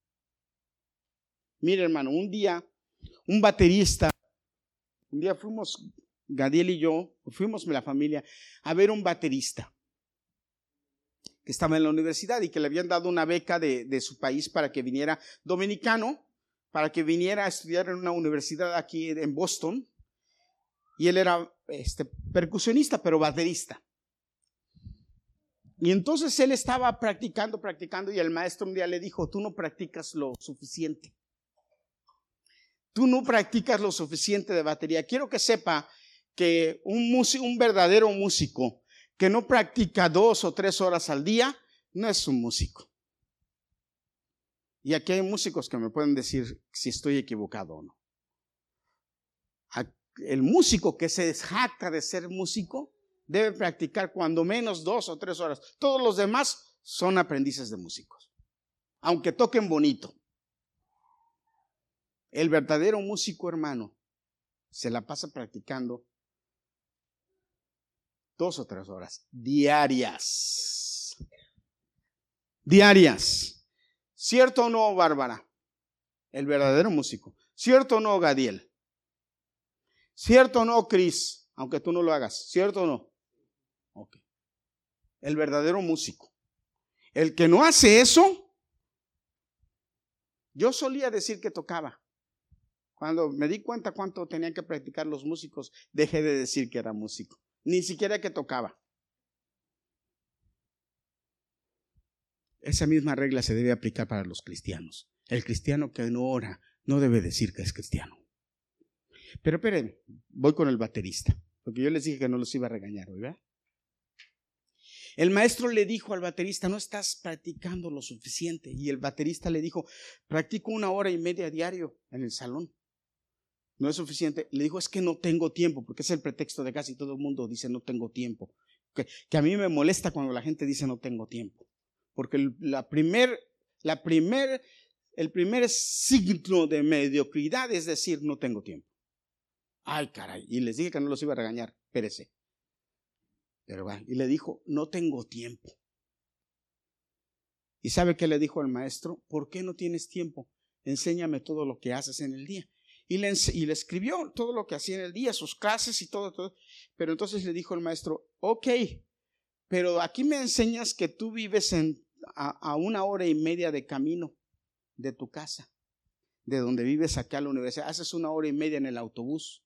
Mire, hermano, un día, un baterista, un día fuimos Gadiel y yo fuimos la familia a ver un baterista que estaba en la universidad y que le habían dado una beca de, su país para que viniera dominicano, para que viniera a estudiar en una universidad aquí en Boston. Y él era este, percusionista, pero baterista. Y entonces él estaba practicando, practicando, y el maestro un día le dijo, tú no practicas lo suficiente. Tú no practicas lo suficiente de batería. Quiero que sepa que un, músico, un verdadero músico que no practica dos o tres horas al día, no es un músico. Y aquí hay músicos que me pueden decir si estoy equivocado o no. El músico que se jacta de ser músico debe practicar cuando menos dos o tres horas. Todos los demás son aprendices de músicos, aunque toquen bonito. El verdadero músico hermano se la pasa practicando dos o tres horas diarias. Diarias. ¿Cierto o no, Bárbara? El verdadero músico. ¿Cierto o no, Gadiel? ¿Cierto o no, Cris? Aunque tú no lo hagas. ¿Cierto o no? Ok. El verdadero músico. El que no hace eso, yo solía decir que tocaba. Cuando me di cuenta cuánto tenían que practicar los músicos, dejé de decir que era músico ni siquiera que tocaba. Esa misma regla se debe aplicar para los cristianos. El cristiano que no ora no debe decir que es cristiano. Pero esperen, voy con el baterista, porque yo les dije que no los iba a regañar, ¿verdad? El maestro le dijo al baterista, no estás practicando lo suficiente. Y el baterista le dijo, practico una hora y media diario en el salón no es suficiente. Le dijo, es que no tengo tiempo, porque es el pretexto de casi todo el mundo, dice no tengo tiempo. Que, que a mí me molesta cuando la gente dice no tengo tiempo. Porque la primer, la primer, el primer signo de mediocridad es decir no tengo tiempo. Ay, caray. Y les dije que no los iba a regañar, pérese. Pero y le dijo, no tengo tiempo. ¿Y sabe qué le dijo al maestro? ¿Por qué no tienes tiempo? enséñame todo lo que haces en el día. Y le, y le escribió todo lo que hacía en el día, sus clases y todo, todo. Pero entonces le dijo el maestro, ok, pero aquí me enseñas que tú vives en, a, una hora y media de camino de tu casa, de donde vives acá a la universidad. Haces una hora y media en el autobús.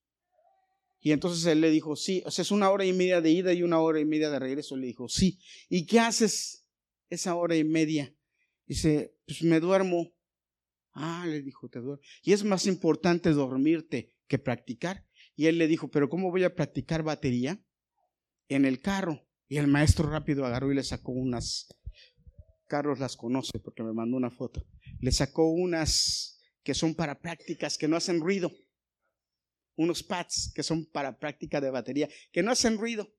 Y entonces él le dijo, sí, o sea, es una hora y media de ida y una hora y media de regreso. Le dijo, sí. ¿Y qué haces esa hora y media? Dice, pues me duermo. Ah, le dijo, te duermo. Y es más importante dormirte que practicar. Y él le dijo, pero ¿cómo voy a practicar batería? En el carro. Y el maestro rápido agarró y le sacó unas, Carlos las conoce porque me mandó una foto, le sacó unas que son para prácticas, que no hacen ruido, unos pads que son para práctica de batería, que no hacen ruido,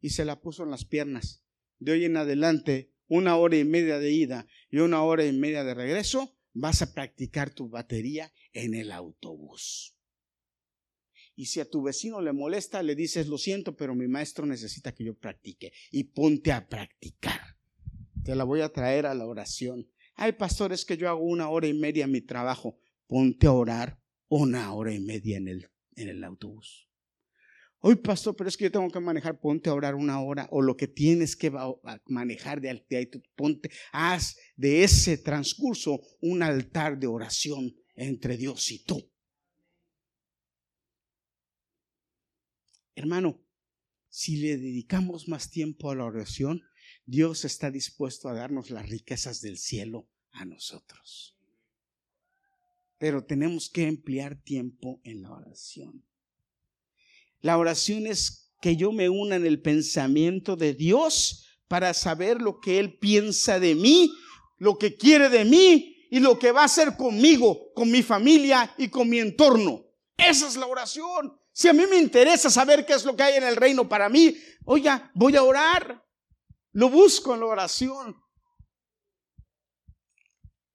y se la puso en las piernas. De hoy en adelante, una hora y media de ida y una hora y media de regreso, vas a practicar tu batería en el autobús. Y si a tu vecino le molesta, le dices, lo siento, pero mi maestro necesita que yo practique. Y ponte a practicar. Te la voy a traer a la oración. Ay, pastor, es que yo hago una hora y media mi trabajo. Ponte a orar una hora y media en el, en el autobús. Hoy, pastor, pero es que yo tengo que manejar, ponte a orar una hora o lo que tienes que manejar de altitud, ponte, haz de ese transcurso un altar de oración entre Dios y tú. Hermano, si le dedicamos más tiempo a la oración, Dios está dispuesto a darnos las riquezas del cielo a nosotros. Pero tenemos que emplear tiempo en la oración. La oración es que yo me una en el pensamiento de Dios para saber lo que Él piensa de mí, lo que quiere de mí y lo que va a hacer conmigo, con mi familia y con mi entorno. Esa es la oración. Si a mí me interesa saber qué es lo que hay en el reino para mí, oiga, voy a orar. Lo busco en la oración.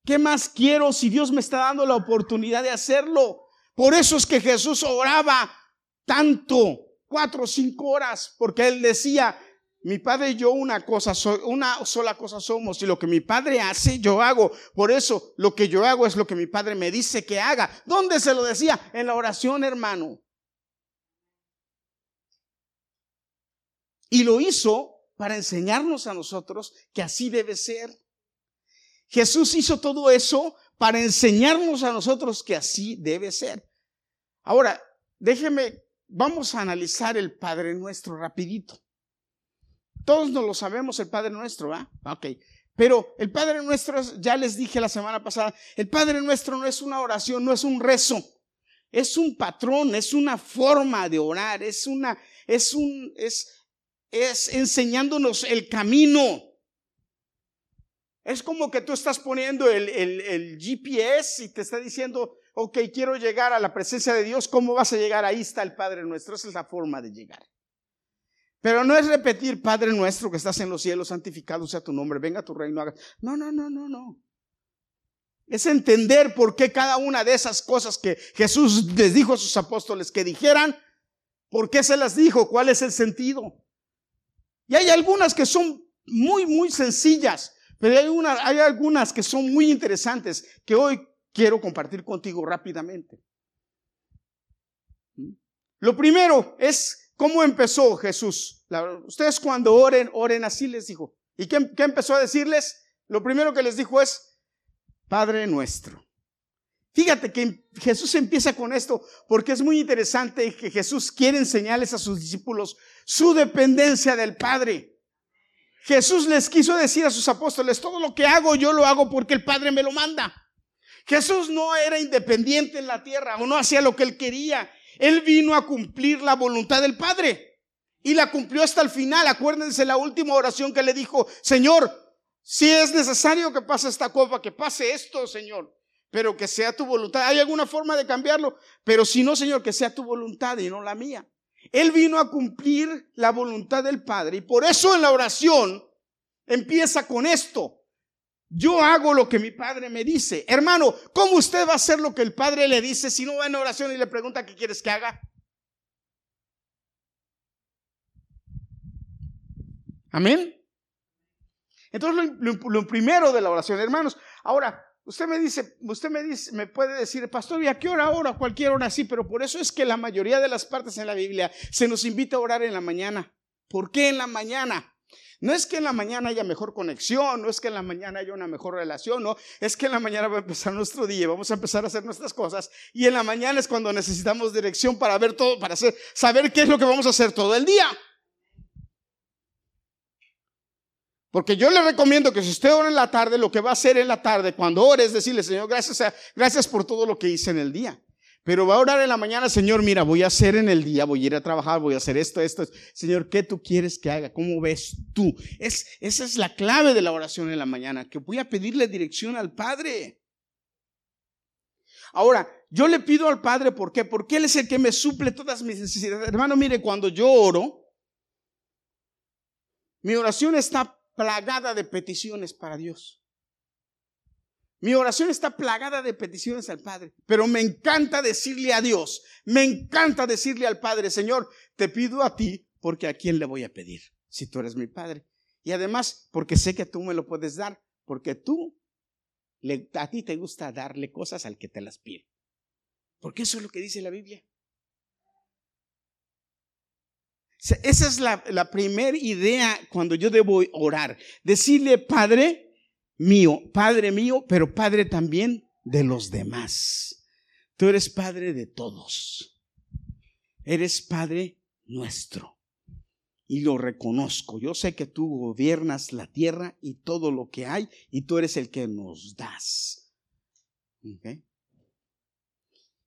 ¿Qué más quiero si Dios me está dando la oportunidad de hacerlo? Por eso es que Jesús oraba tanto, cuatro o cinco horas, porque él decía, mi padre y yo una cosa, una sola cosa somos, y lo que mi padre hace, yo hago. Por eso lo que yo hago es lo que mi padre me dice que haga. ¿Dónde se lo decía? En la oración, hermano. Y lo hizo para enseñarnos a nosotros que así debe ser. Jesús hizo todo eso para enseñarnos a nosotros que así debe ser. Ahora, déjeme, vamos a analizar el Padre Nuestro rapidito. Todos nos lo sabemos, el Padre Nuestro, ¿va? Ok. Pero el Padre Nuestro, ya les dije la semana pasada, el Padre Nuestro no es una oración, no es un rezo. Es un patrón, es una forma de orar, es una, es un, es, es enseñándonos el camino. Es como que tú estás poniendo el, GPS y te está diciendo, ok, quiero llegar a la presencia de Dios, ¿cómo vas a llegar? Ahí está el Padre nuestro, esa es la forma de llegar. Pero no es repetir, Padre nuestro que estás en los cielos, santificado sea tu nombre, venga tu reino. No, no, no, no, no. Es entender por qué cada una de esas cosas que Jesús les dijo a sus apóstoles que dijeran, por qué se las dijo, cuál es el sentido. Y hay algunas que son muy, muy sencillas, pero hay, una, hay algunas que son muy interesantes que hoy quiero compartir contigo rápidamente. ¿Mm? Lo primero es cómo empezó Jesús. ustedes cuando oren, oren así les dijo. ¿Y qué, empezó a decirles? Lo primero que les dijo es, Padre nuestro. Fíjate que Jesús empieza con esto porque es muy interesante que Jesús quiere enseñarles a sus discípulos su dependencia del Padre. Jesús les quiso decir a sus apóstoles, todo lo que hago yo lo hago porque el Padre me lo manda. Jesús no era independiente en la tierra o no hacía lo que él quería. Él vino a cumplir la voluntad del Padre y la cumplió hasta el final. Acuérdense la última oración que le dijo, Señor, si es necesario que pase esta copa, que pase esto, Señor pero que sea tu voluntad. ¿Hay alguna forma de cambiarlo? Pero si no, Señor, que sea tu voluntad y no la mía. Él vino a cumplir la voluntad del Padre y por eso en la oración empieza con esto. Yo hago lo que mi Padre me dice. Hermano, ¿cómo usted va a hacer lo que el Padre le dice si no va en oración y le pregunta qué quieres que haga? Amén. Entonces lo, lo primero de la oración, hermanos. Ahora, Usted me dice, usted me dice, me puede decir, pastor, ¿y a qué hora ora? Cualquier hora sí, pero por eso es que la mayoría de las partes en la Biblia se nos invita a orar en la mañana. ¿Por qué en la mañana? No es que en la mañana haya mejor conexión, no es que en la mañana haya una mejor relación, no, es que en la mañana va a empezar nuestro día, vamos a empezar a hacer nuestras cosas y en la mañana es cuando necesitamos dirección para ver todo, para hacer, saber qué es lo que vamos a hacer todo el día. Porque yo le recomiendo que si usted ora en la tarde, lo que va a hacer en la tarde, cuando ore, es decirle, Señor, gracias, gracias por todo lo que hice en el día. Pero va a orar en la mañana, Señor, mira, voy a hacer en el día, voy a ir a trabajar, voy a hacer esto, esto. Señor, ¿qué tú quieres que haga? ¿Cómo ves tú? Es, esa es la clave de la oración en la mañana, que voy a pedirle dirección al Padre. Ahora, yo le pido al Padre, ¿por qué? Porque Él es el que me suple todas mis necesidades. Hermano, mire, cuando yo oro, mi oración está plagada de peticiones para Dios. Mi oración está plagada de peticiones al Padre, pero me encanta decirle a Dios, me encanta decirle al Padre, Señor, te pido a ti porque a quién le voy a pedir, si tú eres mi Padre. Y además, porque sé que tú me lo puedes dar, porque tú, a ti te gusta darle cosas al que te las pide. Porque eso es lo que dice la Biblia. Esa es la, la primera idea cuando yo debo orar. Decirle, Padre, mío, Padre mío, pero Padre también de los demás. Tú eres Padre de todos. Eres Padre nuestro. Y lo reconozco. Yo sé que tú gobiernas la tierra y todo lo que hay y tú eres el que nos das.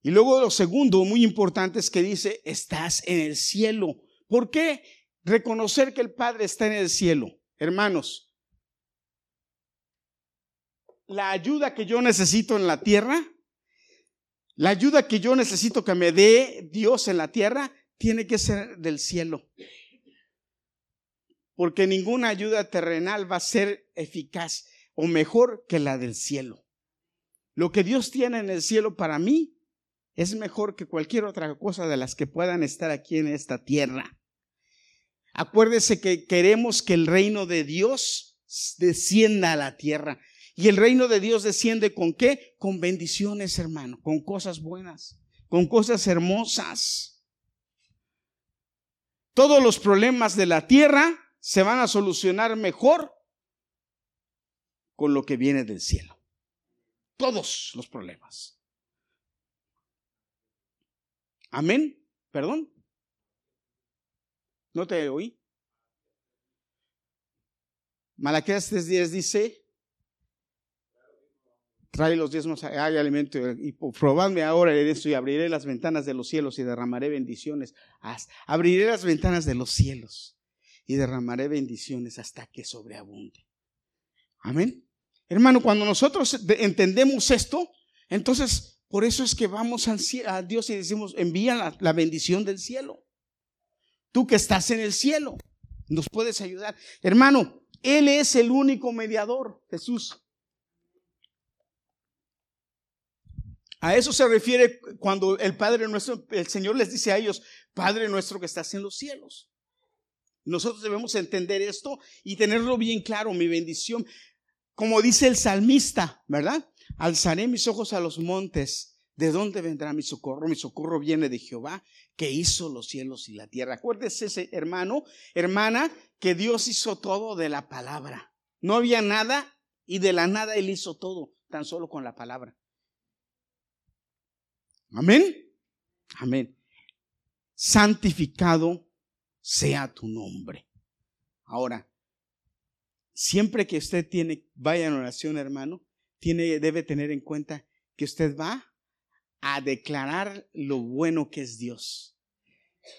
Y luego lo segundo, muy importante, es que dice, estás en el cielo. ¿Por qué? Reconocer que el Padre está en el cielo. Hermanos, la ayuda que yo necesito en la tierra, la ayuda que yo necesito que me dé Dios en la tierra, tiene que ser del cielo. Porque ninguna ayuda terrenal va a ser eficaz o mejor que la del cielo. Lo que Dios tiene en el cielo para mí es mejor que cualquier otra cosa de las que puedan estar aquí en esta tierra. Acuérdese que queremos que el reino de Dios descienda a la tierra. Y el reino de Dios desciende con qué? Con bendiciones, hermano, con cosas buenas, con cosas hermosas. Todos los problemas de la tierra se van a solucionar mejor con lo que viene del cielo. Todos los problemas. Amén. Perdón. ¿No te oí? Malaquías 3.10 dice, trae los diezmos, hay alimento, y probadme ahora en esto y abriré las ventanas de los cielos y derramaré bendiciones. Abriré las ventanas de los cielos y derramaré bendiciones hasta que sobreabunde. Amén. Hermano, cuando nosotros entendemos esto, entonces por eso es que vamos a Dios y decimos, envía la, la bendición del cielo. Tú que estás en el cielo, nos puedes ayudar. Hermano, Él es el único mediador, Jesús. A eso se refiere cuando el Padre nuestro, el Señor les dice a ellos, Padre nuestro que estás en los cielos. Nosotros debemos entender esto y tenerlo bien claro, mi bendición. Como dice el salmista, ¿verdad? Alzaré mis ojos a los montes. ¿De dónde vendrá mi socorro? Mi socorro viene de Jehová, que hizo los cielos y la tierra. Acuérdese, ese hermano, hermana, que Dios hizo todo de la palabra. No había nada y de la nada Él hizo todo, tan solo con la palabra. Amén. Amén. Santificado sea tu nombre. Ahora, siempre que usted tiene, vaya en oración, hermano, tiene, debe tener en cuenta que usted va a declarar lo bueno que es Dios,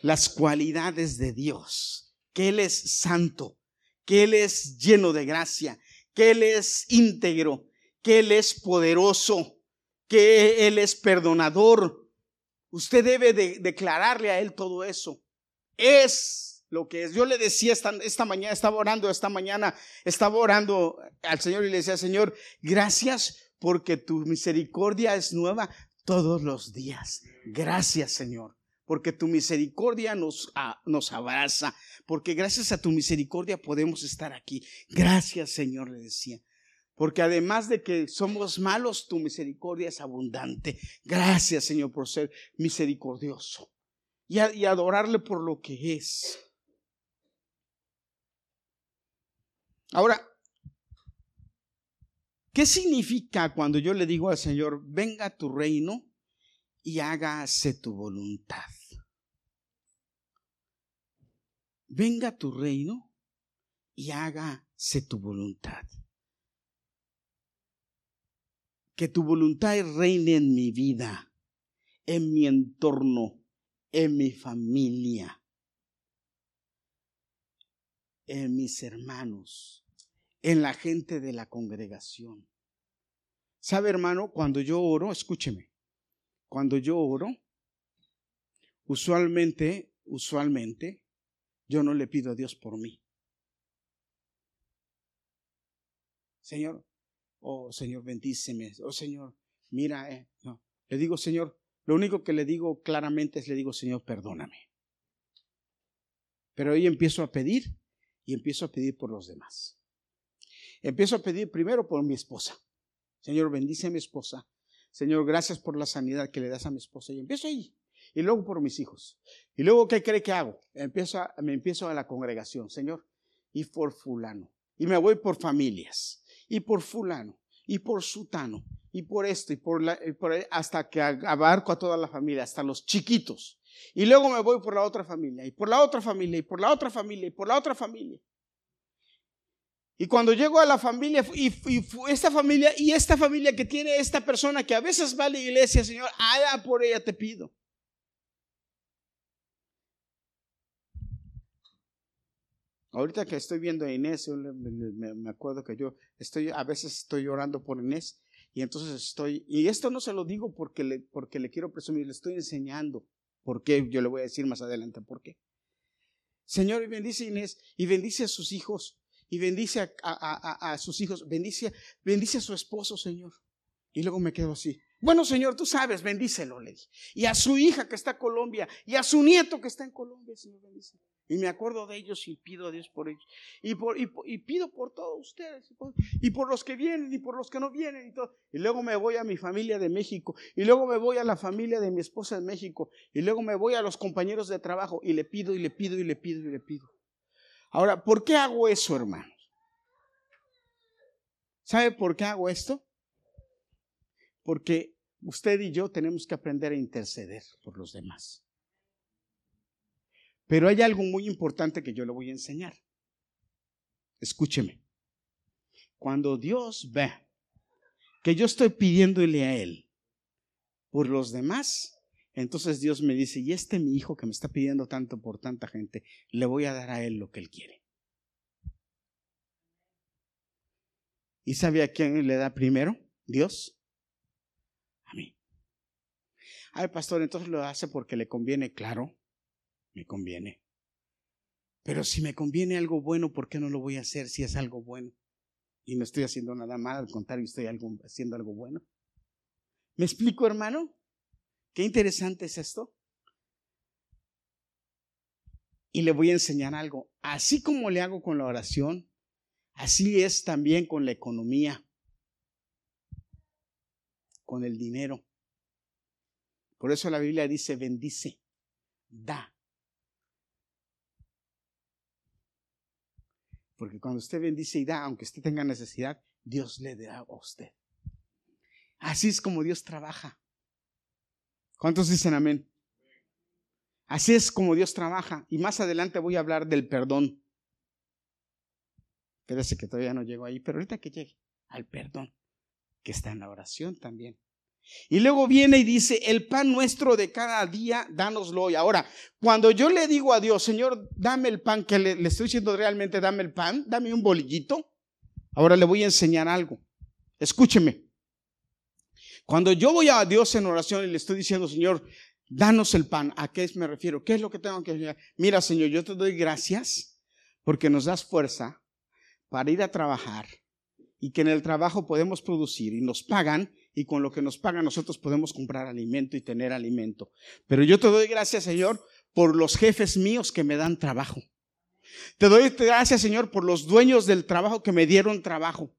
las cualidades de Dios, que Él es santo, que Él es lleno de gracia, que Él es íntegro, que Él es poderoso, que Él es perdonador. Usted debe de declararle a Él todo eso. Es lo que es. Yo le decía esta, esta mañana, estaba orando, esta mañana estaba orando al Señor y le decía, Señor, gracias porque tu misericordia es nueva todos los días. Gracias, Señor porque tu misericordia nos, nos, abraza, porque gracias a tu misericordia podemos estar aquí. Gracias, Señor, le decía Porque además de que somos malos, tu misericordia es abundante. Gracias, Señor, por ser misericordioso. Y, y adorarle por lo que es. Ahora, ¿qué significa cuando yo le digo al Señor, venga tu reino y hágase tu voluntad? Venga tu reino y hágase tu voluntad. Que tu voluntad reine en mi vida, en mi entorno, en mi familia, en mis hermanos, en la gente de la congregación. ¿Sabe, hermano? Cuando yo oro, escúcheme, cuando yo oro, usualmente, usualmente, yo no le pido a Dios por mí. Señor, oh Señor, bendíceme. Oh Señor, mira, eh, no. Le digo, Señor, lo único que le digo claramente es, le digo, Señor, perdóname. Pero ahí empiezo a pedir y empiezo a pedir por los demás. Empiezo a pedir primero por mi esposa. Señor, bendice a mi esposa. Señor, gracias por la sanidad que le das a mi esposa. Y empiezo ahí. Y luego por mis hijos. Y luego, ¿qué cree que hago? Empiezo me empiezo a la congregación, Señor, y por fulano. Y me voy por familias y por fulano, y por sutano, y por esto, y por, la, hasta que abarco a toda la familia, hasta los chiquitos. Y luego me voy por la otra familia, y por la otra familia, y por la otra familia, y por la otra familia. Y cuando llego a la familia, y, esta familia, y esta familia que tiene esta persona que a veces va a la iglesia, Señor, allá por ella te pido. Ahorita que estoy viendo a Inés, me acuerdo que yo estoy, a veces estoy llorando por Inés y entonces estoy, y esto no se lo digo porque le, porque le quiero presumir, le estoy enseñando por qué, yo le voy a decir más adelante por qué. Señor, y bendice a Inés y bendice a sus hijos y bendice a, sus hijos, bendice, bendice a su esposo, Señor. Y luego me quedo así. Bueno, Señor, tú sabes, bendícelo, le dije. Y a su hija que está en Colombia y a su nieto que está en Colombia, Señor, bendice. Y me acuerdo de ellos y pido a Dios por ellos. Y, por, y, pido por todos ustedes. Y por, los que vienen y por los que no vienen. Y, todo. y luego me voy a mi familia de México. Y luego me voy a la familia de mi esposa en México. Y luego me voy a los compañeros de trabajo. Y le pido y le pido y le pido y le pido. Ahora, ¿por qué hago eso, hermanos? ¿Sabe por qué hago esto? Porque usted y yo tenemos que aprender a interceder por los demás. Pero hay algo muy importante que yo le voy a enseñar. Escúcheme. Cuando Dios ve que yo estoy pidiéndole a Él por los demás, entonces Dios me dice, y este mi hijo que me está pidiendo tanto por tanta gente, le voy a dar a Él lo que Él quiere. ¿Y sabe a quién le da primero? Dios. A mí. Ay, pastor, entonces lo hace porque le conviene, claro me conviene. Pero si me conviene algo bueno, ¿por qué no lo voy a hacer si es algo bueno? Y no estoy haciendo nada mal, al contrario, estoy haciendo algo bueno. ¿Me explico, hermano? Qué interesante es esto. Y le voy a enseñar algo. Así como le hago con la oración, así es también con la economía, con el dinero. Por eso la Biblia dice, bendice, da, Porque cuando usted bendice y da, aunque usted tenga necesidad, Dios le da a usted. Así es como Dios trabaja. ¿Cuántos dicen amén? Así es como Dios trabaja. Y más adelante voy a hablar del perdón. Espérese que todavía no llego ahí, pero ahorita que llegue al perdón, que está en la oración también. Y luego viene y dice, el pan nuestro de cada día, dánoslo hoy. Ahora, cuando yo le digo a Dios, Señor, dame el pan, que le, estoy diciendo realmente, dame el pan, dame un bolillito. Ahora le voy a enseñar algo. Escúcheme. Cuando yo voy a Dios en oración y le estoy diciendo, Señor, danos el pan, ¿a qué me refiero? ¿Qué es lo que tengo que hacer? Mira, Señor, yo te doy gracias porque nos das fuerza para ir a trabajar y que en el trabajo podemos producir y nos pagan y con lo que nos pagan nosotros podemos comprar alimento y tener alimento. Pero yo te doy gracias, Señor, por los jefes míos que me dan trabajo. Te doy gracias, Señor, por los dueños del trabajo que me dieron trabajo.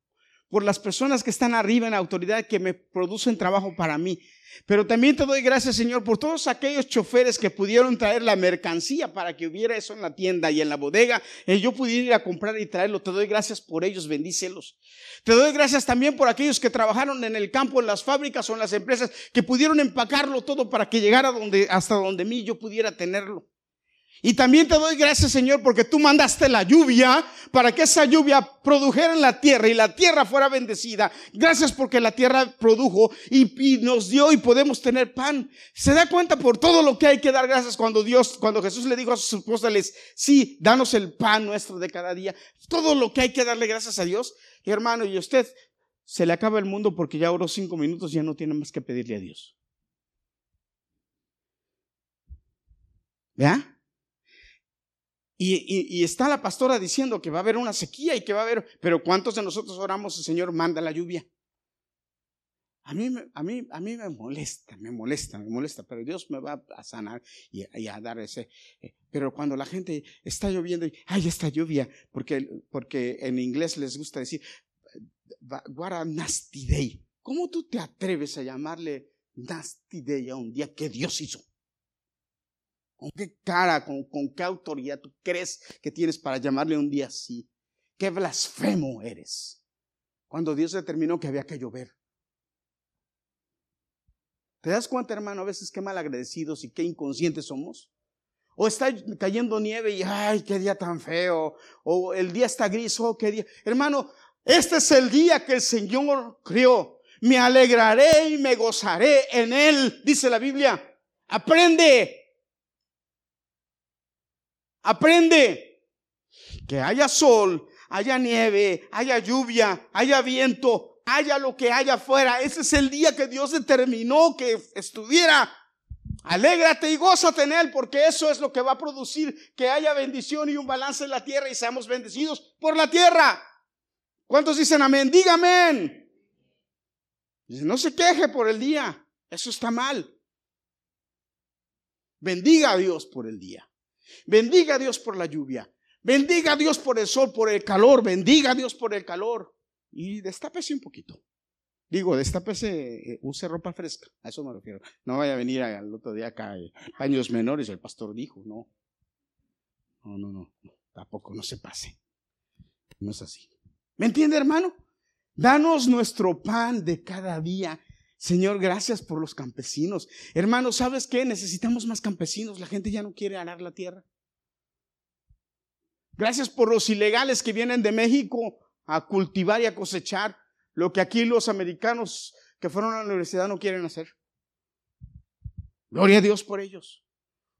Por las personas que están arriba en autoridad que me producen trabajo para mí. Pero también te doy gracias, Señor, por todos aquellos choferes que pudieron traer la mercancía para que hubiera eso en la tienda y en la bodega. y yo pudiera ir a comprar y traerlo. Te doy gracias por ellos, bendícelos. Te doy gracias también por aquellos que trabajaron en el campo, en las fábricas o en las empresas, que pudieron empacarlo todo para que llegara donde, hasta donde mí yo pudiera tenerlo. Y también te doy gracias, Señor, porque tú mandaste la lluvia para que esa lluvia produjera en la tierra y la tierra fuera bendecida. Gracias porque la tierra produjo y, nos dio y podemos tener pan. Se da cuenta por todo lo que hay que dar gracias cuando Dios, cuando Jesús le dijo a sus apóstoles, sí, danos el pan nuestro de cada día. Todo lo que hay que darle gracias a Dios. Y hermano, y usted se le acaba el mundo porque ya oró cinco minutos y ya no tiene más que pedirle a Dios. Y, está la pastora diciendo que va a haber una sequía y que va a haber, pero ¿cuántos de nosotros oramos, el Señor manda la lluvia? A mí, a, mí, a mí me molesta, me molesta, me molesta, pero Dios me va a sanar y, a dar ese. Eh, pero cuando la gente está lloviendo y, ay, esta lluvia, porque, porque en inglés les gusta decir, what a nasty day. ¿Cómo tú te atreves a llamarle nasty day a un día que Dios hizo? ¿Con qué cara, con, qué autoridad tú crees que tienes para llamarle un día así? ¡Qué blasfemo eres! Cuando Dios determinó que había que llover. ¿Te das cuenta, hermano, a veces qué malagradecidos y qué inconscientes somos? O está cayendo nieve y, ay, qué día tan feo. O el día está gris, oh, qué día. Hermano, este es el día que el Señor crió. Me alegraré y me gozaré en Él, dice la Biblia. Aprende Aprende que haya sol, haya nieve, haya lluvia, haya viento, haya lo que haya afuera. Ese es el día que Dios determinó que estuviera. Alégrate y gózate en él, porque eso es lo que va a producir que haya bendición y un balance en la tierra y seamos bendecidos por la tierra. ¿Cuántos dicen amén? Diga amén. Dice, no se queje por el día. Eso está mal. Bendiga a Dios por el día. Bendiga a Dios por la lluvia. Bendiga a Dios por el sol, por el calor. Bendiga a Dios por el calor. Y destápese un poquito. Digo, destápese, eh, use ropa fresca. A eso me refiero. No vaya a venir al otro día acá eh, paños menores, el pastor dijo, no. No, no, no. Tampoco, no se pase. No es así. ¿Me entiende, hermano? Danos nuestro pan de cada día Señor, gracias por los campesinos. Hermano, ¿sabes qué? Necesitamos más campesinos. La gente ya no quiere arar la tierra. Gracias por los ilegales que vienen de México a cultivar y a cosechar lo que aquí los americanos que fueron a la universidad no quieren hacer. Gloria a Dios por ellos.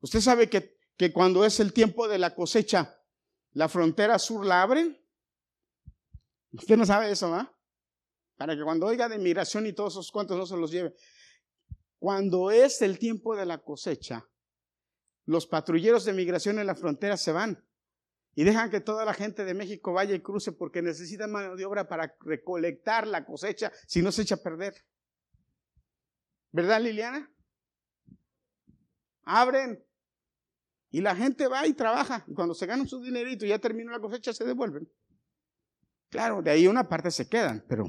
Usted sabe que, que cuando es el tiempo de la cosecha, la frontera sur la abren. Usted no sabe eso, ¿ah? Para que cuando oiga de migración y todos esos cuantos no se los lleve. Cuando es el tiempo de la cosecha, los patrulleros de migración en la frontera se van y dejan que toda la gente de México vaya y cruce porque necesitan mano de obra para recolectar la cosecha, si no se echa a perder. ¿Verdad, Liliana? Abren y la gente va y trabaja. Y cuando se ganan su dinerito y ya terminó la cosecha, se devuelven. Claro, de ahí una parte se quedan, pero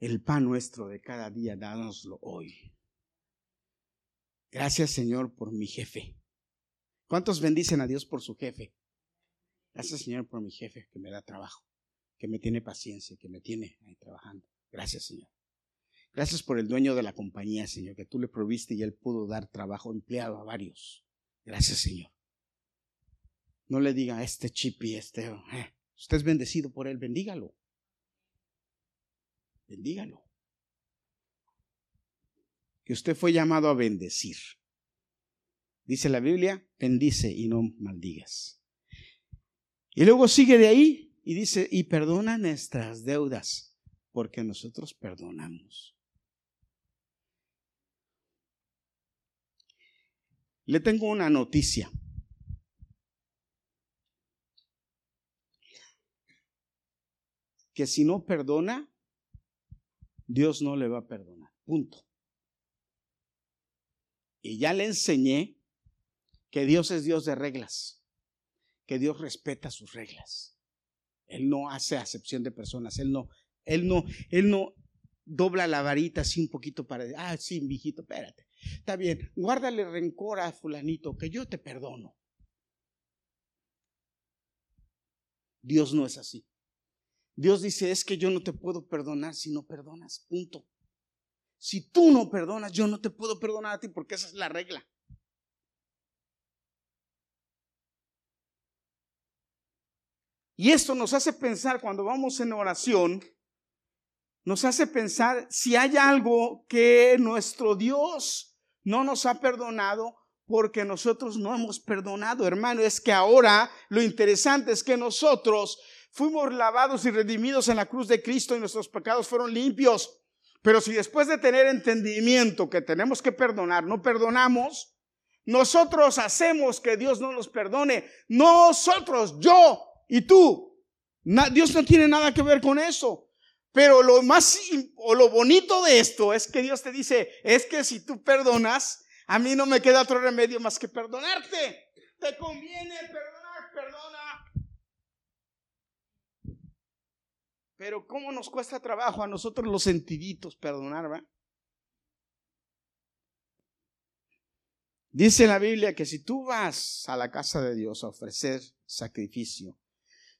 el pan nuestro de cada día, dánoslo hoy. Gracias Señor por mi jefe. ¿Cuántos bendicen a Dios por su jefe? Gracias Señor por mi jefe que me da trabajo, que me tiene paciencia, que me tiene ahí trabajando. Gracias Señor. Gracias por el dueño de la compañía, Señor, que tú le proviste y él pudo dar trabajo empleado a varios. Gracias Señor. No le diga a este chipi, este, eh, usted es bendecido por él, bendígalo. Bendígalo. Que usted fue llamado a bendecir. Dice la Biblia, bendice y no maldigas. Y luego sigue de ahí y dice, y perdona nuestras deudas, porque nosotros perdonamos. Le tengo una noticia. Que si no perdona, Dios no le va a perdonar. Punto. Y ya le enseñé que Dios es Dios de reglas, que Dios respeta sus reglas. Él no hace acepción de personas. Él no, él no, él no dobla la varita así un poquito para, ah, sí, mijito, espérate. Está bien, guárdale rencor a fulanito, que yo te perdono. Dios no es así. Dios dice, es que yo no te puedo perdonar si no perdonas, punto. Si tú no perdonas, yo no te puedo perdonar a ti porque esa es la regla. Y esto nos hace pensar cuando vamos en oración, nos hace pensar si hay algo que nuestro Dios no nos ha perdonado porque nosotros no hemos perdonado, hermano. Es que ahora lo interesante es que nosotros fuimos lavados y redimidos en la cruz de Cristo y nuestros pecados fueron limpios. Pero si después de tener entendimiento que tenemos que perdonar, no perdonamos, nosotros hacemos que Dios no nos perdone. Nosotros, yo y tú. Dios no tiene nada que ver con eso. Pero lo más o lo bonito de esto es que Dios te dice, es que si tú perdonas, a mí no me queda otro remedio más que perdonarte. Te conviene perdonar, perdona. Pero ¿cómo nos cuesta trabajo a nosotros los sentiditos perdonar, va? Dice la Biblia que si tú vas a la casa de Dios a ofrecer sacrificio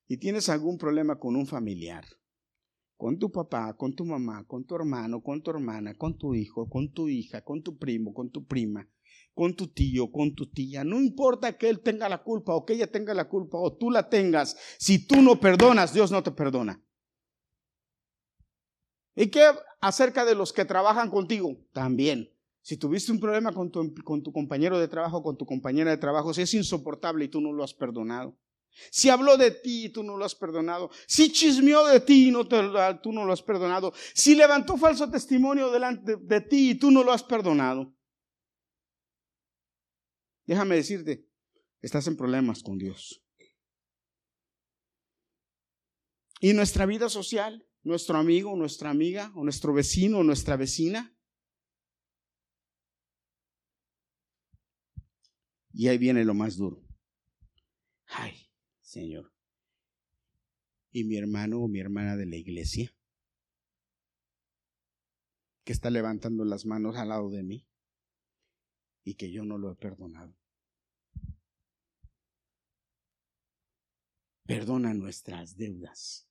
y tienes algún problema con un familiar, con tu papá, con tu mamá, con tu hermano, con tu hermana, con tu hijo, con tu hija, con tu primo, con tu prima, con tu tío, con tu tía. No importa que él tenga la culpa o que ella tenga la culpa o tú la tengas. Si tú no perdonas, Dios no te perdona. ¿Y qué acerca de los que trabajan contigo? También. Si tuviste un problema con tu, con tu compañero de trabajo, con tu compañera de trabajo, si es insoportable y tú no lo has perdonado. Si habló de ti y tú no lo has perdonado. Si chismeó de ti y no te, tú no lo has perdonado. Si levantó falso testimonio delante de, de ti y tú no lo has perdonado. Déjame decirte, estás en problemas con Dios. Y nuestra vida social, nuestro amigo, nuestra amiga, o nuestro vecino, o nuestra vecina. Y ahí viene lo más duro. Ay, Señor. Y mi hermano o mi hermana de la iglesia, que está levantando las manos al lado de mí y que yo no lo he perdonado. Perdona nuestras deudas,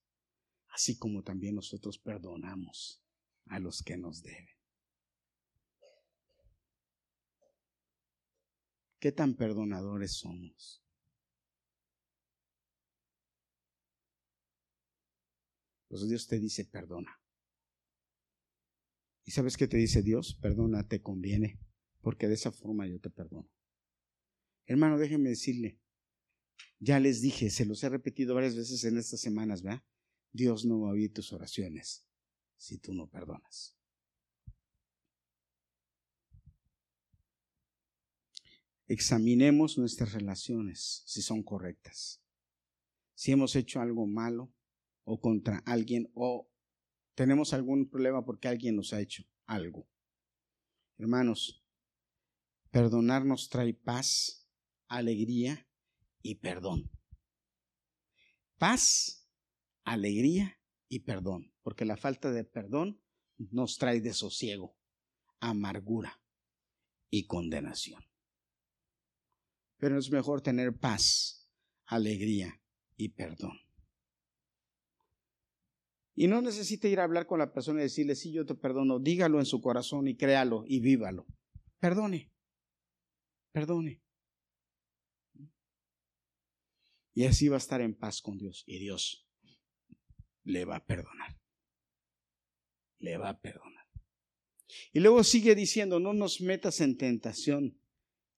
así como también nosotros perdonamos a los que nos deben. ¿Qué tan perdonadores somos? Pues Dios te dice, perdona. ¿Y sabes qué te dice Dios? Perdona, te conviene, porque de esa forma yo te perdono. Hermano, déjeme decirle, ya les dije, se los he repetido varias veces en estas semanas, ¿verdad? Dios no va a oír tus oraciones si tú no perdonas. Examinemos nuestras relaciones si son correctas. Si hemos hecho algo malo, o contra alguien o tenemos algún problema porque alguien nos ha hecho algo. Hermanos, perdonarnos trae paz, alegría y perdón. Paz, alegría y perdón, porque la falta de perdón nos trae desosiego, amargura y condenación. Pero es mejor tener paz, alegría y perdón. Y no necesita ir a hablar con la persona y decirle, sí, yo te perdono. Dígalo en su corazón y créalo y vívalo. Perdone. Perdone. Y así va a estar en paz con Dios. Y Dios le va a perdonar. Le va a perdonar. Y luego sigue diciendo, no nos metas en tentación,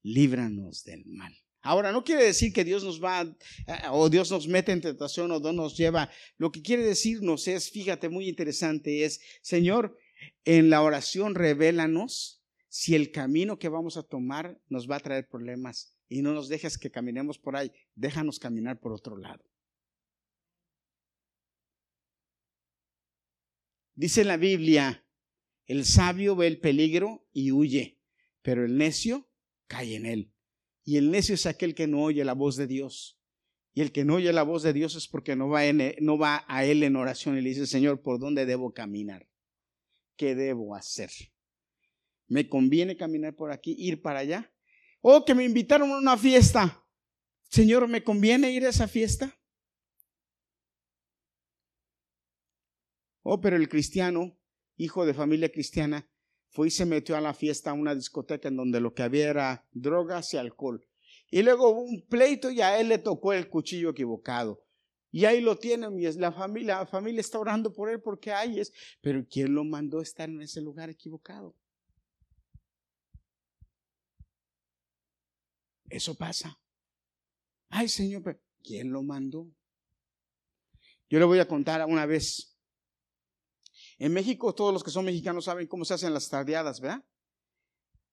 líbranos del mal. Ahora, no quiere decir que Dios nos va, eh, o Dios nos mete en tentación o Dios nos lleva. Lo que quiere decirnos es, fíjate, muy interesante, es, Señor, en la oración revélanos si el camino que vamos a tomar nos va a traer problemas y no nos dejes que caminemos por ahí, déjanos caminar por otro lado. Dice la Biblia, el sabio ve el peligro y huye, pero el necio cae en él. Y el necio es aquel que no oye la voz de Dios Y el que no oye la voz de Dios es porque no va, no va a Él en oración y le dice, Señor, ¿por dónde debo caminar? ¿Qué debo hacer? ¿Me conviene caminar por aquí, ir para allá? Oh, que me invitaron a una fiesta. Señor, ¿me conviene ir a esa fiesta? Oh, pero el cristiano, hijo de familia cristiana, fue y se metió a la fiesta, a una discoteca en donde lo que había era drogas y alcohol. Y luego hubo un pleito y a él le tocó el cuchillo equivocado. Y ahí lo tienen, y la familia, la familia está orando por él porque ahí es. Pero ¿quién lo mandó a estar en ese lugar equivocado? Eso pasa. Ay, Señor, ¿quién lo mandó? Yo le voy a contar una vez. En México, todos los que son mexicanos saben cómo se hacen las tardeadas, ¿verdad?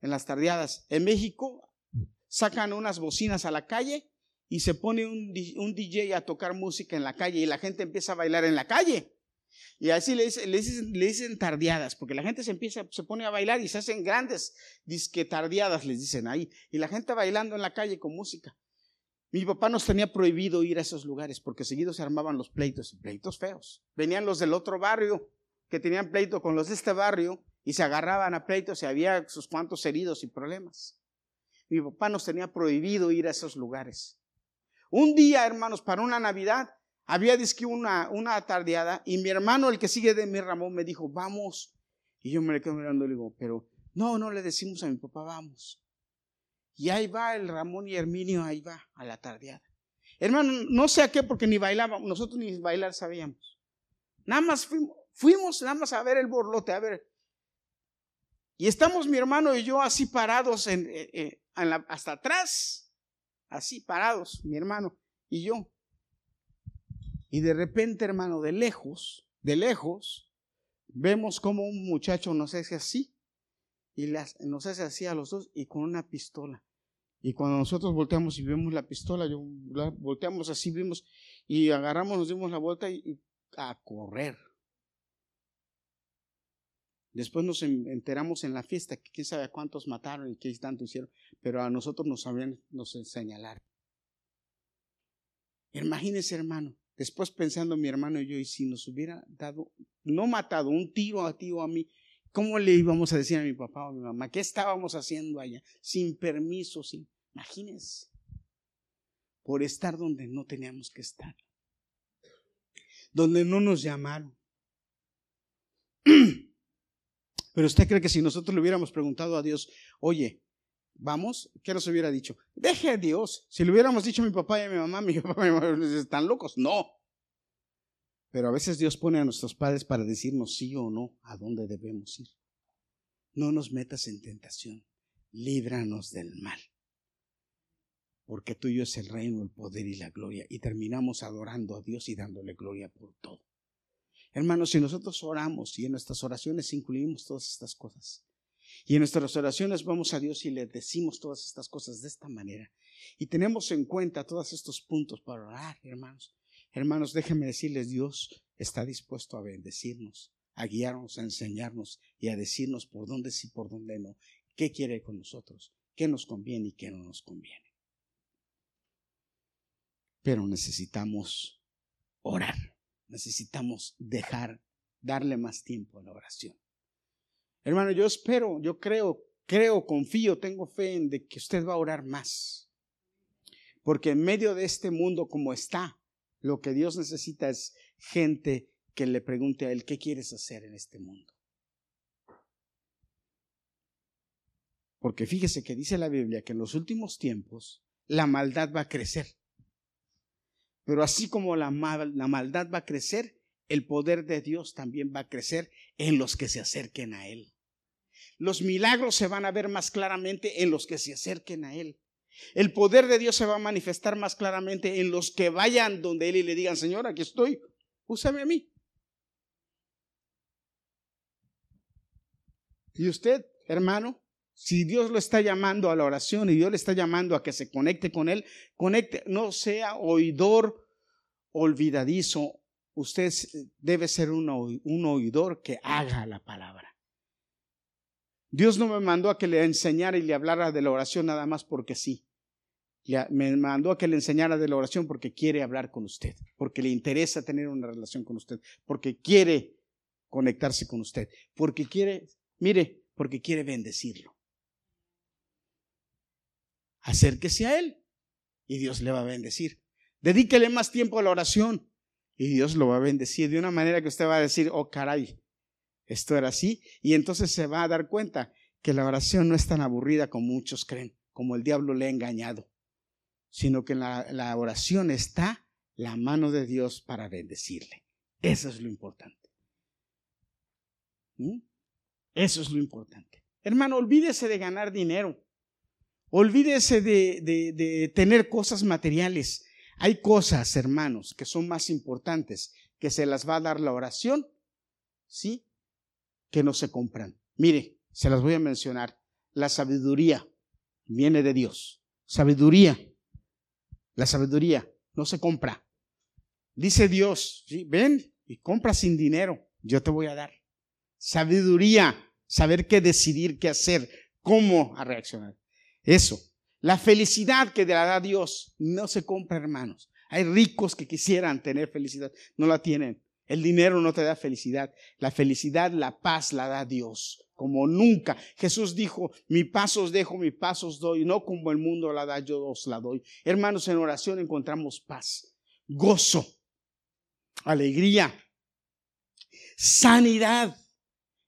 En las tardeadas. En México sacan unas bocinas a la calle y se pone un, DJ a tocar música en la calle y la gente empieza a bailar en la calle. Y así le dicen, le dicen, tardeadas, porque la gente se empieza, se pone a bailar y se hacen grandes disque tardeadas, les dicen ahí. Y la gente bailando en la calle con música. Mi papá nos tenía prohibido ir a esos lugares porque seguido se armaban los pleitos, pleitos feos. Venían los del otro barrio que tenían pleito con los de este barrio y se agarraban a pleitos y había sus cuantos heridos y problemas mi papá nos tenía prohibido ir a esos lugares. Un día, hermanos, para una Navidad, había disque una, una tardeada y mi hermano, el que sigue de mi Ramón, me dijo, vamos. Y yo me le quedo mirando y le digo, pero no, no le decimos a mi papá, vamos. Y ahí va el Ramón y Herminio, ahí va a la tardeada. Hermano, no sé a qué, porque ni bailábamos, nosotros ni bailar sabíamos. Nada más fuimos, fuimos nada más a ver el borlote, a ver. Y estamos mi hermano y yo así parados eh, eh, hasta atrás, así parados, mi hermano y yo. Y de repente, hermano, de lejos, de lejos, vemos como un muchacho nos hace así, y nos hace así a los dos, y con una pistola. Y cuando nosotros volteamos y vemos la pistola, yo, volteamos así, vimos, y agarramos, nos dimos la vuelta y a correr. Después nos enteramos en la fiesta que quién sabe cuántos mataron y qué tanto hicieron, pero a nosotros nos habían, nos señalaron. Imagínese, hermano, después pensando mi hermano y yo, y si nos hubiera dado, no matado, un tiro a ti o a mí, ¿cómo le íbamos a decir a mi papá o a mi mamá? ¿Qué estábamos haciendo allá? Sin permiso, sin. Imagínense. Por estar donde no teníamos que estar. Donde no nos llamaron. Pero usted cree que si nosotros le hubiéramos preguntado a Dios, oye, vamos, ¿qué nos hubiera dicho? Deje a Dios. Si le hubiéramos dicho a mi papá y a mi mamá, mi papá y mi mamá están locos. No. Pero a veces Dios pone a nuestros padres para decirnos sí o no a dónde debemos ir. No nos metas en tentación. Líbranos del mal. Porque tuyo es el reino, el poder y la gloria. Y terminamos adorando a Dios y dándole gloria por todo. Hermanos, si nosotros oramos y en nuestras oraciones incluimos todas estas cosas, y en nuestras oraciones vamos a Dios y le decimos todas estas cosas de esta manera, y tenemos en cuenta todos estos puntos para orar, hermanos, hermanos, déjenme decirles, Dios está dispuesto a bendecirnos, a guiarnos, a enseñarnos y a decirnos por dónde sí, por dónde no, qué quiere con nosotros, qué nos conviene y qué no nos conviene. Pero necesitamos orar necesitamos dejar, darle más tiempo a la oración. Hermano, yo espero, yo creo, creo, confío, tengo fe en de que usted va a orar más. Porque en medio de este mundo como está, lo que Dios necesita es gente que le pregunte a Él, ¿qué quieres hacer en este mundo? Porque fíjese que dice la Biblia que en los últimos tiempos la maldad va a crecer. Pero así como la, maldad va a crecer, el poder de Dios también va a crecer en los que se acerquen a Él. Los milagros se van a ver más claramente en los que se acerquen a Él. El poder de Dios se va a manifestar más claramente en los que vayan donde Él y le digan, Señor, aquí estoy, úsame a mí. Y usted, hermano, si Dios lo está llamando a la oración y Dios le está llamando a que se conecte con Él, conecte, no sea oidor olvidadizo. Usted debe ser un, un oidor que haga la palabra. Dios no me mandó a que le enseñara y le hablara de la oración nada más porque sí. me mandó a que le enseñara de la oración porque quiere hablar con usted, porque le interesa tener una relación con usted, porque quiere conectarse con usted, porque quiere, mire, porque quiere bendecirlo. Acérquese a Él y Dios le va a bendecir. Dedíquele más tiempo a la oración y Dios lo va a bendecir de una manera que usted va a decir, oh caray, esto era así. Y entonces se va a dar cuenta que la oración no es tan aburrida como muchos creen, como el diablo le ha engañado sino que en la, oración está la mano de Dios para bendecirle. Eso es lo importante. ¿Mm? Eso es lo importante. Hermano, olvídese de ganar dinero. Olvídese de, tener cosas materiales. Hay cosas, hermanos, que son más importantes, que se las va a dar la oración, ¿sí? Que no se compran. Mire, se las voy a mencionar. La sabiduría viene de Dios. Sabiduría la sabiduría no se compra. Dice Dios, ven y compra sin dinero, yo te voy a dar. Sabiduría, saber qué decidir, qué hacer, cómo a reaccionar. Eso. La felicidad que la da Dios no se compra, hermanos. Hay ricos que quisieran tener felicidad, no la tienen. El dinero no te da felicidad. La felicidad, la paz la da Dios como nunca. Jesús dijo, mi paso os dejo, mi paso os doy, no como el mundo la da, yo os la doy. Hermanos, en oración encontramos paz, gozo, alegría, sanidad.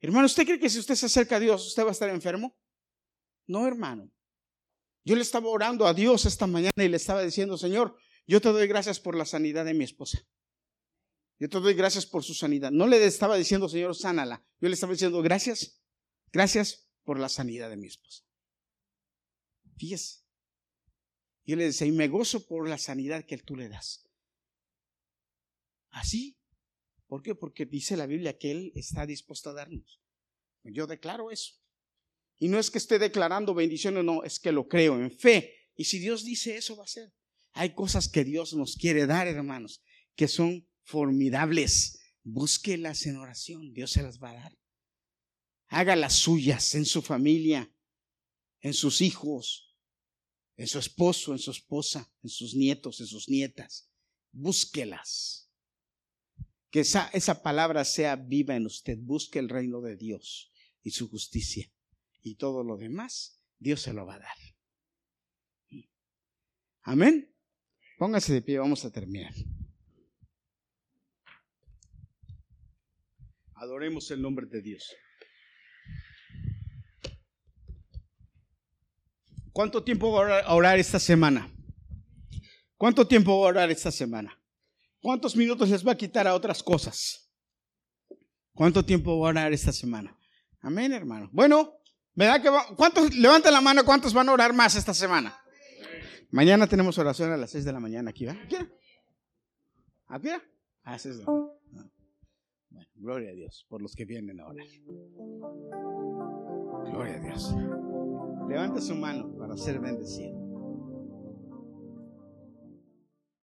Hermano, ¿usted cree que si usted se acerca a Dios, usted va a estar enfermo? No, hermano. Yo le estaba orando a Dios esta mañana y le estaba diciendo, Señor, yo te doy gracias por la sanidad de mi esposa. Yo te doy gracias por su sanidad. No le estaba diciendo, Señor, sánala. Yo le estaba diciendo, gracias Gracias por la sanidad de mi esposa. Fíjese. Yo le decía, y me gozo por la sanidad que tú le das. Así. ¿Por qué? Porque dice la Biblia que Él está dispuesto a darnos. Yo declaro eso. Y no es que esté declarando bendiciones, no, es que lo creo en fe. Y si Dios dice eso, va a ser. Hay cosas que Dios nos quiere dar, hermanos, que son formidables. Búsquelas en oración, Dios se las va a dar haga las suyas en su familia, en sus hijos, en su esposo, en su esposa, en sus nietos, en sus nietas. Búsquelas. Que esa, esa palabra sea viva en usted. Busque el reino de Dios y su justicia. Y todo lo demás, Dios se lo va a dar. Amén. Póngase de pie, vamos a terminar. Adoremos el nombre de Dios. ¿Cuánto tiempo va a orar esta semana? ¿Cuánto tiempo va a orar esta semana? ¿Cuántos minutos les va a quitar a otras cosas? ¿Cuánto tiempo va a orar esta semana? Amén, hermano. Bueno, ¿verdad que ¿cuántos levanten la mano cuántos van a orar más esta semana? Mañana tenemos oración a las 6 de la mañana aquí, ¿verdad? ¿Aquí? A 6 de la mañana. Bueno, gloria a Dios por los que vienen a orar. Gloria a Dios. Levanta su mano para ser bendecido.